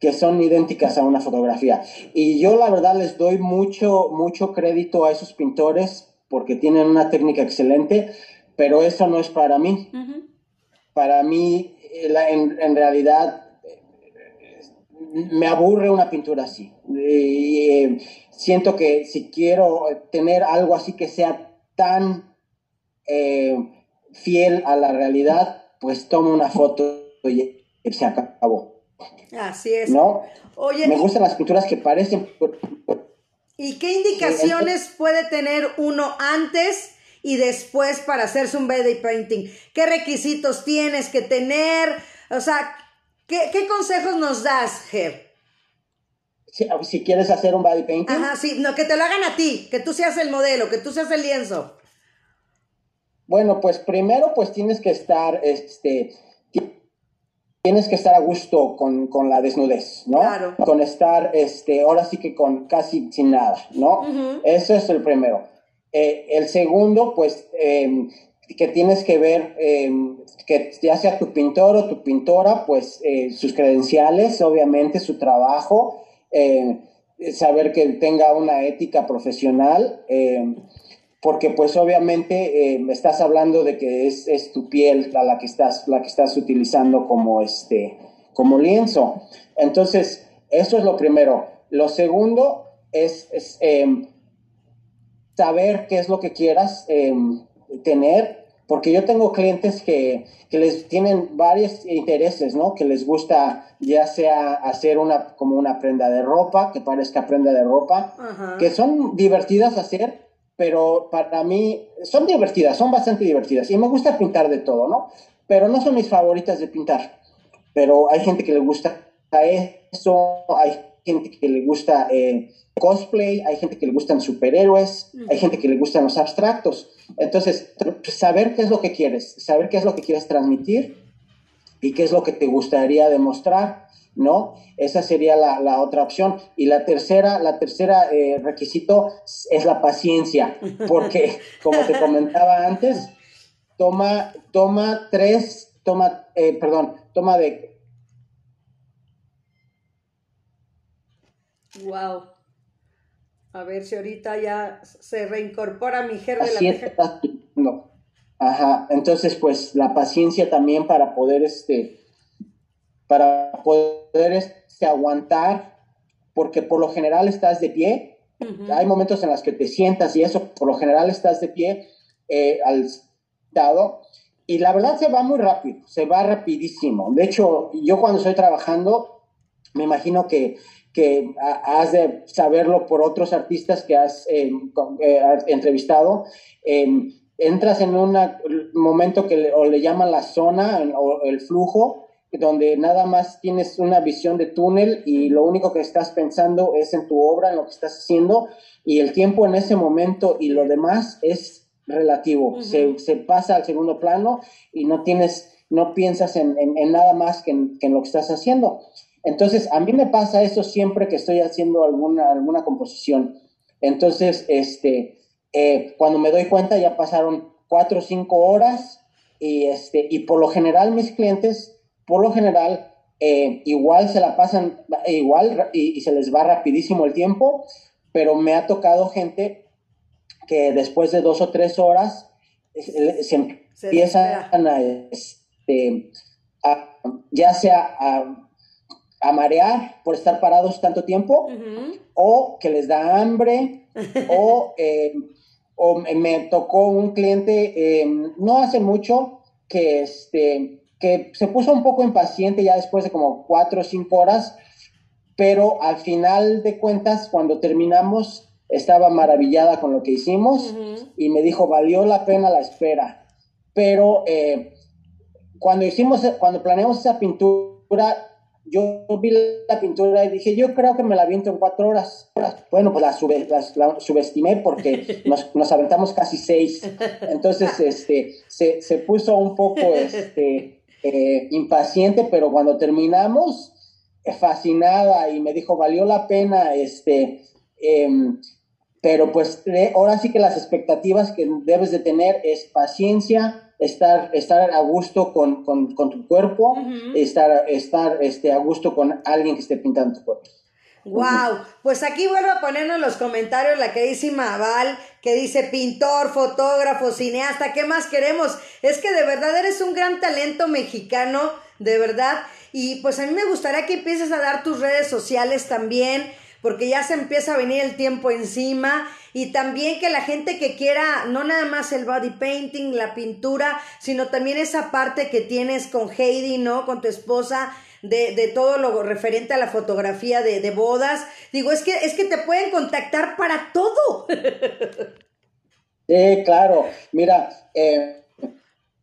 que son idénticas a una fotografía. Y yo la verdad les doy mucho, mucho crédito a esos pintores porque tienen una técnica excelente, pero eso no es para mí. Para mí, en, realidad, me aburre una pintura así. Eh, siento que si quiero tener algo así que sea tan eh, fiel a la realidad, pues tomo una foto y se acabó. Así es. ¿No? Oye, me gustan las pinturas que parecen ¿Y qué indicaciones puede tener uno antes y después para hacerse un body painting? ¿Qué requisitos tienes que tener? O sea, ¿qué, consejos nos das, Ger? Si, quieres hacer un body painting. Ajá, sí, no, que te lo hagan a ti, que tú seas el modelo, que tú seas el lienzo. Bueno, pues primero pues tienes que estar, este, tienes que estar a gusto con, con la desnudez, ¿no? Claro. Con estar, este, ahora sí que con casi sin nada, ¿no? Eso es el primero. Eh, el segundo, pues, em, que tienes que ver em, que ya sea tu pintor o tu pintora, pues eh, sus credenciales, obviamente su trabajo, eh, saber que tenga una ética profesional, em, porque pues obviamente estás hablando de que es, es, tu piel la, la, que estás, la que estás utilizando como, este, como lienzo. Entonces, eso es lo primero. Lo segundo es, saber qué es lo que quieras em, tener, porque yo tengo clientes que, que, les tienen varios intereses, ¿no? Que les gusta ya sea hacer una, como una prenda de ropa, que parezca prenda de ropa, que son divertidas hacer, pero para mí son divertidas, son bastante divertidas. Y me gusta pintar de todo, ¿no? Pero no son mis favoritas de pintar. Pero hay gente que le gusta eso, hay gente que le gusta eh, cosplay, hay gente que le gustan superhéroes, hay gente que le gustan los abstractos. Entonces, saber qué es lo que quieres, saber qué es lo que quieres transmitir y qué es lo que te gustaría demostrar, ¿no? Esa sería la, otra opción. Y la tercera, la tercera eh, requisito es la paciencia, porque [laughs] como te comentaba antes, toma, toma tres, toma, eh, perdón, toma de... Wow. A ver si ahorita ya se reincorpora mi ger de la [laughs] no. Ajá, entonces pues la paciencia también para poder este para poder este, aguantar porque por lo general estás de pie. Hay momentos en los que te sientas y eso, por lo general estás de pie eh, al estado y la verdad se va muy rápido, se va rapidísimo. De hecho, yo cuando estoy trabajando, me imagino que que has de saberlo por otros artistas que has eh, eh, entrevistado. entras en un momento que le, o le llaman la zona o el flujo, donde nada más tienes una visión de túnel y lo único que estás pensando es en tu obra, en lo que estás haciendo, y el tiempo en ese momento y lo demás es relativo, se, se, pasa al segundo plano y no tienes, no piensas en, en, nada más que en, que en, lo que estás haciendo. Entonces, a mí me pasa eso siempre que estoy haciendo alguna, alguna composición. Entonces, este, eh, cuando me doy cuenta ya pasaron cuatro o cinco horas y, este, y por lo general mis clientes, por lo general, eh, igual se la pasan igual y, se les va rapidísimo el tiempo, pero me ha tocado gente que después de dos o tres horas eh, se, empiezan a, este, a, ya sea a a marear por estar parados tanto tiempo, o que les da hambre, [laughs] o, eh, o me tocó un cliente em, no hace mucho que, este, que se puso un poco impaciente ya después de como cuatro o cinco horas, pero al final de cuentas, cuando terminamos, estaba maravillada con lo que hicimos y me dijo, valió la pena la espera. Pero eh, cuando hicimos, cuando planeamos esa pintura, yo vi la pintura y dije, yo creo que me la aviento en cuatro horas. Bueno, pues la, subestimé porque [laughs] nos, aventamos casi seis. Entonces, este, se, puso un poco este, eh, impaciente, pero cuando terminamos, eh, fascinada y me dijo, valió la pena, este, em, pero pues ahora sí que las expectativas que debes de tener es paciencia, estar, estar a gusto con, tu cuerpo, estar, estar este, a gusto con alguien que esté pintando tu cuerpo. Wow, pues aquí vuelvo a poner en los comentarios la queridísima Val, que dice pintor, fotógrafo, cineasta, ¿qué más queremos? Es que de verdad eres un gran talento mexicano, de verdad. Y pues a mí me gustaría que empieces a dar tus redes sociales también, porque ya se empieza a venir el tiempo encima y también que la gente que quiera no nada más el body painting, la pintura, sino también esa parte que tienes con Heidi, ¿no? Con tu esposa, de, de, todo lo referente a la fotografía de, de, bodas. Digo, es que, es que te pueden contactar para todo. [laughs] Sí, claro. Mira, eh,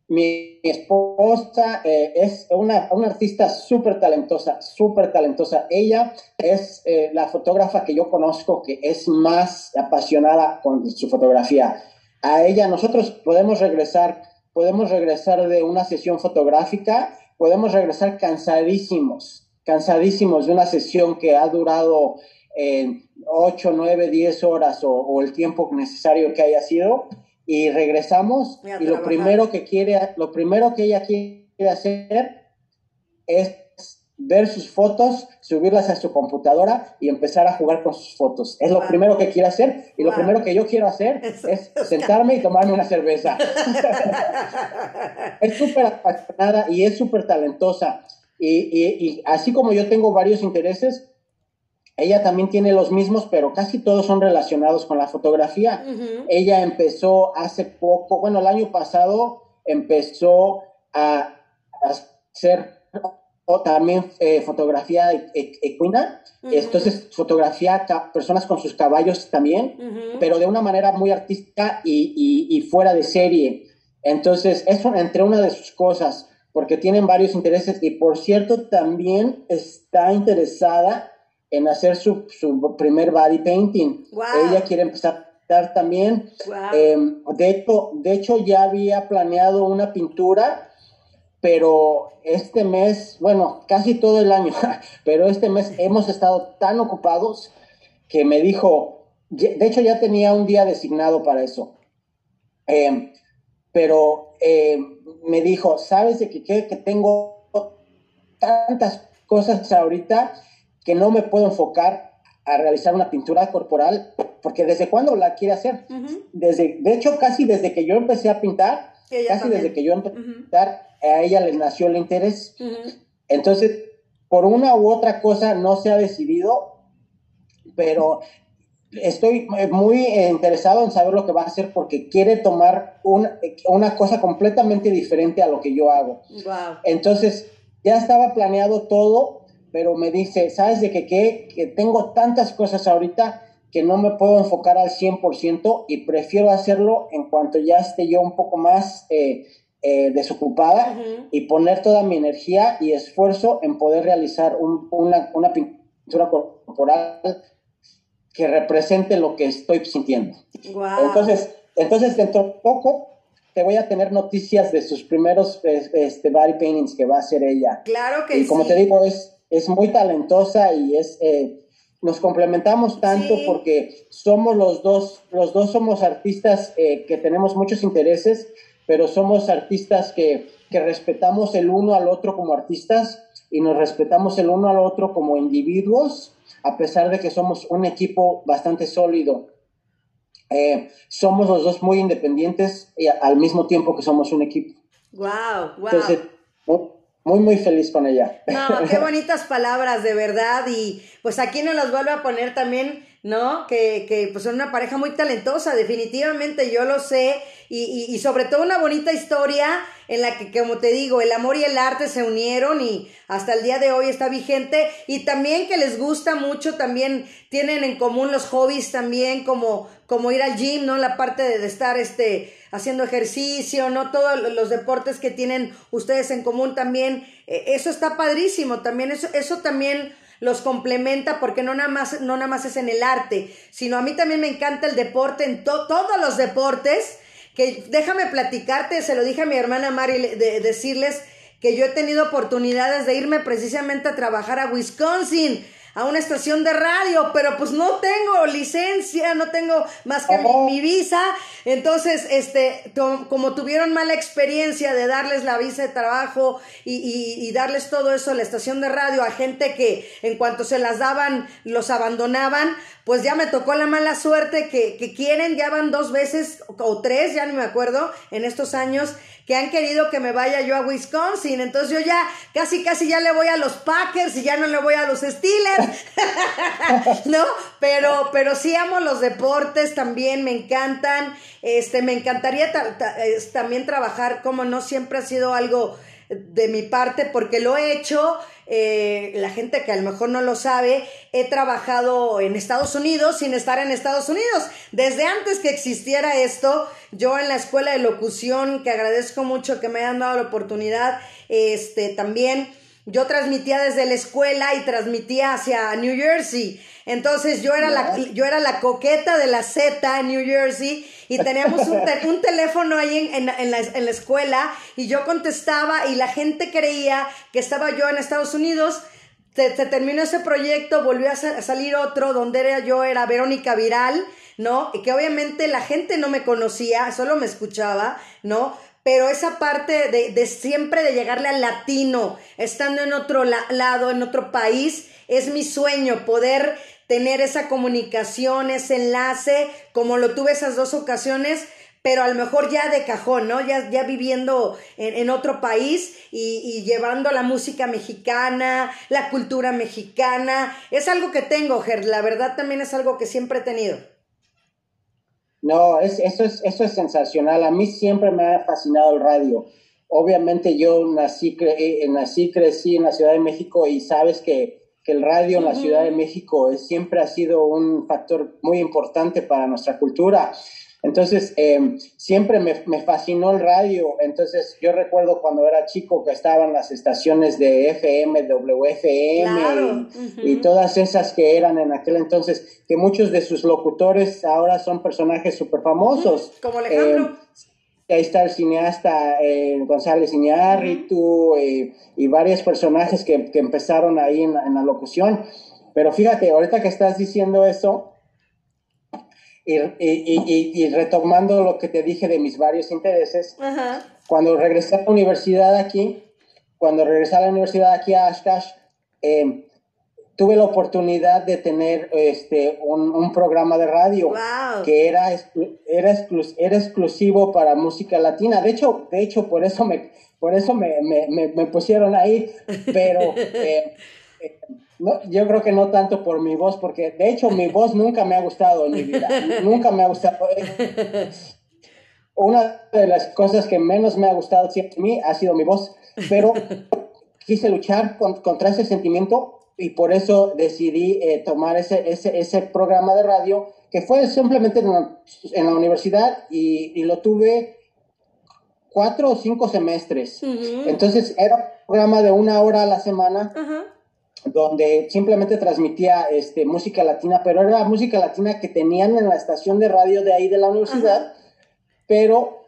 mi esposa eh, es una, artista súper talentosa, súper talentosa. Ella es eh, la fotógrafa que yo conozco que es más apasionada con su fotografía. A ella nosotros podemos regresar, podemos regresar de una sesión fotográfica podemos regresar cansadísimos, cansadísimos de una sesión que ha durado eh, 8, 9, 10 horas o, el tiempo necesario que haya sido y regresamos y, lo primero que quiere, lo primero que ella quiere hacer es ver sus fotos, subirlas a su computadora y empezar a jugar con sus fotos. Es lo primero que quiere hacer y lo primero que yo quiero hacer [laughs] es sentarme y tomarme una cerveza. [laughs] es súper apasionada y es súper talentosa. Y, así como yo tengo varios intereses, ella también tiene los mismos, pero casi todos son relacionados con la fotografía. Ella empezó hace poco, bueno, el año pasado empezó a hacer o también eh, fotografía equina, entonces fotografía personas con sus caballos también, pero de una manera muy artística y, y, fuera de serie. Entonces, eso entre una de sus cosas, porque tienen varios intereses y por cierto también está interesada en hacer su, su primer body painting. Ella quiere empezar a pintar también. Em, de, hecho, de hecho, ya había planeado una pintura pero este mes, bueno, casi todo el año, [laughs] pero este mes hemos estado tan ocupados que me dijo, de hecho ya tenía un día designado para eso, em, pero em, me dijo, ¿sabes de qué? Que tengo tantas cosas ahorita que no me puedo enfocar a realizar una pintura corporal, porque desde cuándo la quiere hacer. desde, de hecho, casi desde que yo empecé a pintar, casi desde que yo empecé a pintar, a ella le nació el interés. Entonces, por una u otra cosa no se ha decidido, pero estoy muy interesado en saber lo que va a hacer porque quiere tomar una cosa completamente diferente a lo que yo hago. Entonces, ya estaba planeado todo, pero me dice, ¿sabes de qué? Que tengo tantas cosas ahorita que no me puedo enfocar al 100% y prefiero hacerlo en cuanto ya esté yo un poco más eh, eh, desocupada y poner toda mi energía y esfuerzo en poder realizar una, una pintura corporal que represente lo que estoy sintiendo. Entonces, entonces, dentro de poco te voy a tener noticias de sus primeros este, body paintings que va a hacer ella. Claro que y como te digo, es, es muy talentosa y es... Eh, nos complementamos tanto porque somos los dos, los dos somos artistas eh, que tenemos muchos intereses pero somos artistas que, respetamos el uno al otro como artistas y nos respetamos el uno al otro como individuos, a pesar de que somos un equipo bastante sólido. Eh, somos los dos muy independientes y al mismo tiempo que somos un equipo. Wow, wow. Entonces, muy, muy feliz con ella. No, [laughs] qué bonitas palabras, de verdad. Y pues aquí nos las vuelve a poner también ¿no? Que, que pues son una pareja muy talentosa, definitivamente yo lo sé, y, y, sobre todo una bonita historia en la que, como te digo, el amor y el arte se unieron y hasta el día de hoy está vigente, y también que les gusta mucho, también tienen en común los hobbies también, como, como ir al gym, ¿no? La parte de, estar este, haciendo ejercicio, ¿no? Todos los deportes que tienen ustedes en común también, eh, eso está padrísimo, también eso, eso también los complementa porque no nada más, no nada más es en el arte, sino a mí también me encanta el deporte, en todos los deportes, que déjame platicarte, se lo dije a mi hermana Mari, de, decirles que yo he tenido oportunidades de irme precisamente a trabajar a Wisconsin a una estación de radio, pero pues no tengo licencia, no tengo más que mi, visa. Entonces, este, como tuvieron mala experiencia de darles la visa de trabajo y, darles todo eso a la estación de radio a gente que en cuanto se las daban los abandonaban, pues ya me tocó la mala suerte que, que quieren, ya van dos veces o tres, ya ni me acuerdo, en estos años que han querido que me vaya yo a Wisconsin. Entonces yo ya casi, casi ya le voy a los Packers y ya no le voy a los Steelers, [laughs] ¿no? Pero, pero sí amo los deportes también, me encantan. Este, me encantaría también trabajar, como no siempre ha sido algo de mi parte porque lo he hecho, eh, la gente que a lo mejor no lo sabe, he trabajado en Estados Unidos sin estar en Estados Unidos. Desde antes que existiera esto, yo en la escuela de locución, que agradezco mucho que me hayan dado la oportunidad, este, también yo transmitía desde la escuela y transmitía hacia New Jersey. Entonces yo era, la, yo era la coqueta de la Z en New Jersey y teníamos un, un teléfono ahí en, en, la, en, la, escuela y yo contestaba y la gente creía que estaba yo en Estados Unidos. Se, terminó ese proyecto, volvió a, salir otro donde era yo, era Verónica Viral, ¿no? Y que obviamente la gente no me conocía, solo me escuchaba, ¿no? Pero esa parte de, de siempre de llegarle al latino, estando en otro lado, en otro país, es mi sueño, poder tener esa comunicación, ese enlace, como lo tuve esas dos ocasiones, pero a lo mejor ya de cajón, ¿no? Ya, ya viviendo en, otro país y, y, llevando la música mexicana, la cultura mexicana. Es algo que tengo, Ger, la verdad también es algo que siempre he tenido. No, es, eso, es, eso es sensacional. A mí siempre me ha fascinado el radio. Obviamente yo nací, cre nací, crecí en la Ciudad de México y sabes que que el radio en la Ciudad de México es, siempre ha sido un factor muy importante para nuestra cultura. Entonces, em, siempre me, me, fascinó el radio. Entonces, yo recuerdo cuando era chico que estaban las estaciones de FM, WFM y, todas esas que eran en aquel entonces, que muchos de sus locutores ahora son personajes súper famosos. Como Alejandro. Em, ahí está el cineasta eh, González Iñárritu eh, y varios personajes que, que empezaron ahí en la, locución. Pero fíjate, ahorita que estás diciendo eso, y, y, y, retomando lo que te dije de mis varios intereses, cuando regresé a la universidad aquí, cuando regresé a la universidad aquí a Ashkash, eh, tuve la oportunidad de tener este, un, programa de radio que era, era, era exclusivo para música latina. De hecho, de hecho por eso me, por eso me, me, me, pusieron ahí, pero eh, [laughs] eh, no, yo creo que no tanto por mi voz, porque de hecho mi voz nunca me ha gustado en mi vida, nunca me ha gustado. Una de las cosas que menos me ha gustado a mí ha sido mi voz, pero quise luchar contra ese sentimiento y por eso decidí eh, tomar ese, ese, ese, programa de radio que fue simplemente en la, en la universidad y, y, lo tuve cuatro o cinco semestres. Entonces era un programa de una hora a la semana. Donde simplemente transmitía este, música latina, pero era música latina que tenían en la estación de radio de ahí de la universidad, pero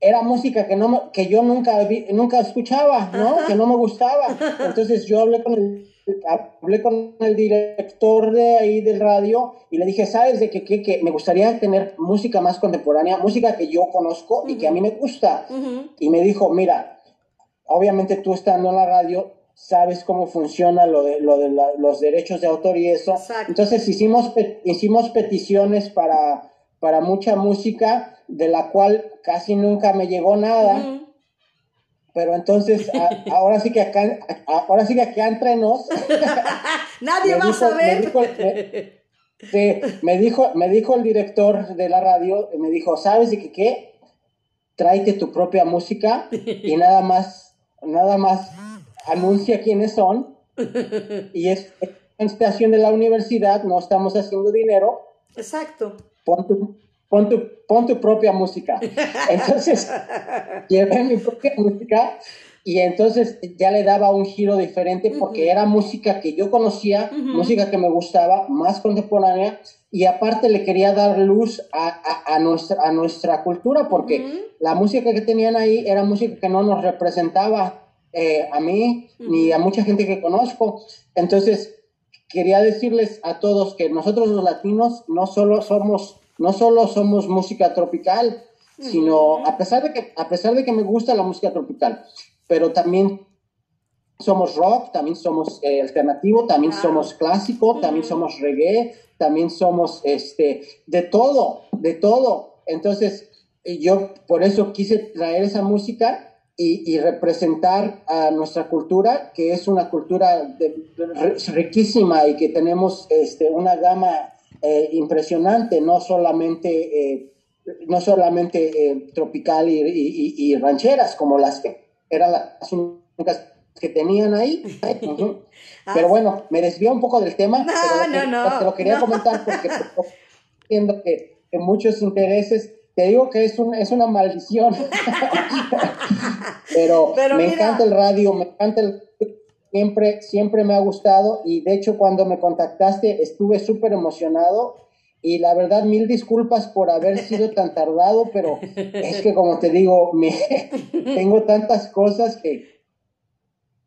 era música que, no, que yo nunca, nunca escuchaba, ¿no? Que no me gustaba. [laughs] Entonces yo hablé con el hablé con el director de ahí del radio y le dije, ¿sabes de qué? Que, me gustaría tener música más contemporánea, música que yo conozco y que a mí me gusta. Y me dijo, mira, obviamente tú estando en la radio sabes cómo funciona lo de, lo de los derechos de autor y eso. Entonces hicimos, hicimos peticiones para, para mucha música de la cual casi nunca me llegó nada. Pero entonces, [laughs] ahora sí que acá, ahora sí que acá entre nos. [laughs] Nadie va a saber. Me dijo, me, dijo, el director de la radio, me dijo, ¿sabes de qué qué? Tráete tu propia música y nada más, nada más anuncia quiénes son. [laughs] Y es estación de la universidad, no estamos haciendo dinero. Exacto. Pon tu, pon tu, pon tu propia música. [laughs] Entonces, llevé mi propia música y entonces ya le daba un giro diferente porque era música que yo conocía, música que me gustaba, más contemporánea, y aparte le quería dar luz a, a, nuestra, a nuestra cultura porque la música que tenían ahí era música que no nos representaba eh, a mí ni a mucha gente que conozco. Entonces, quería decirles a todos que nosotros los latinos no solo somos no solo somos música tropical, sino a pesar de que a pesar de que me gusta la música tropical, pero también somos rock, también somos eh, alternativo, también somos clásico, también somos reggae, también somos este de todo, de todo. Entonces, yo por eso quise traer esa música y, representar a nuestra cultura, que es una cultura riquísima y que tenemos este, una gama eh, impresionante, no solamente, eh, no solamente eh, tropical y, rancheras como las que eran las únicas que tenían ahí. [laughs] Pero bueno, me desvió un poco del tema, no, pero no, no, te lo quería comentar porque [laughs] entiendo que, que muchos intereses te digo que es, un, es una maldición. [laughs] pero, me encanta el radio, me encanta el siempre, siempre me ha gustado y de hecho cuando me contactaste estuve súper emocionado y la verdad, mil disculpas por haber sido tan tardado, pero es que como te digo, me, [laughs] tengo tantas cosas que,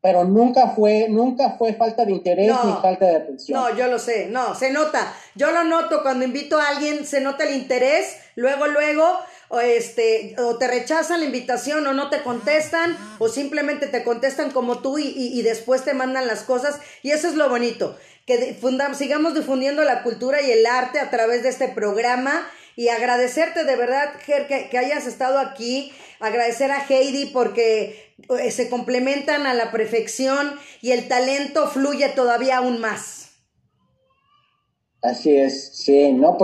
pero nunca fue, nunca fue falta de interés ni falta de atención. No, yo lo sé, no, se nota. Yo lo noto cuando invito a alguien, se nota el interés, luego, luego, o este, o te rechazan la invitación, o no te contestan, o simplemente te contestan como tú y, y, después te mandan las cosas, y eso es lo bonito, que sigamos difundiendo la cultura y el arte a través de este programa. Y agradecerte de verdad, Ger, que, hayas estado aquí, agradecer a Heidi porque eh, se complementan a la perfección y el talento fluye todavía aún más. Así es, sí, no,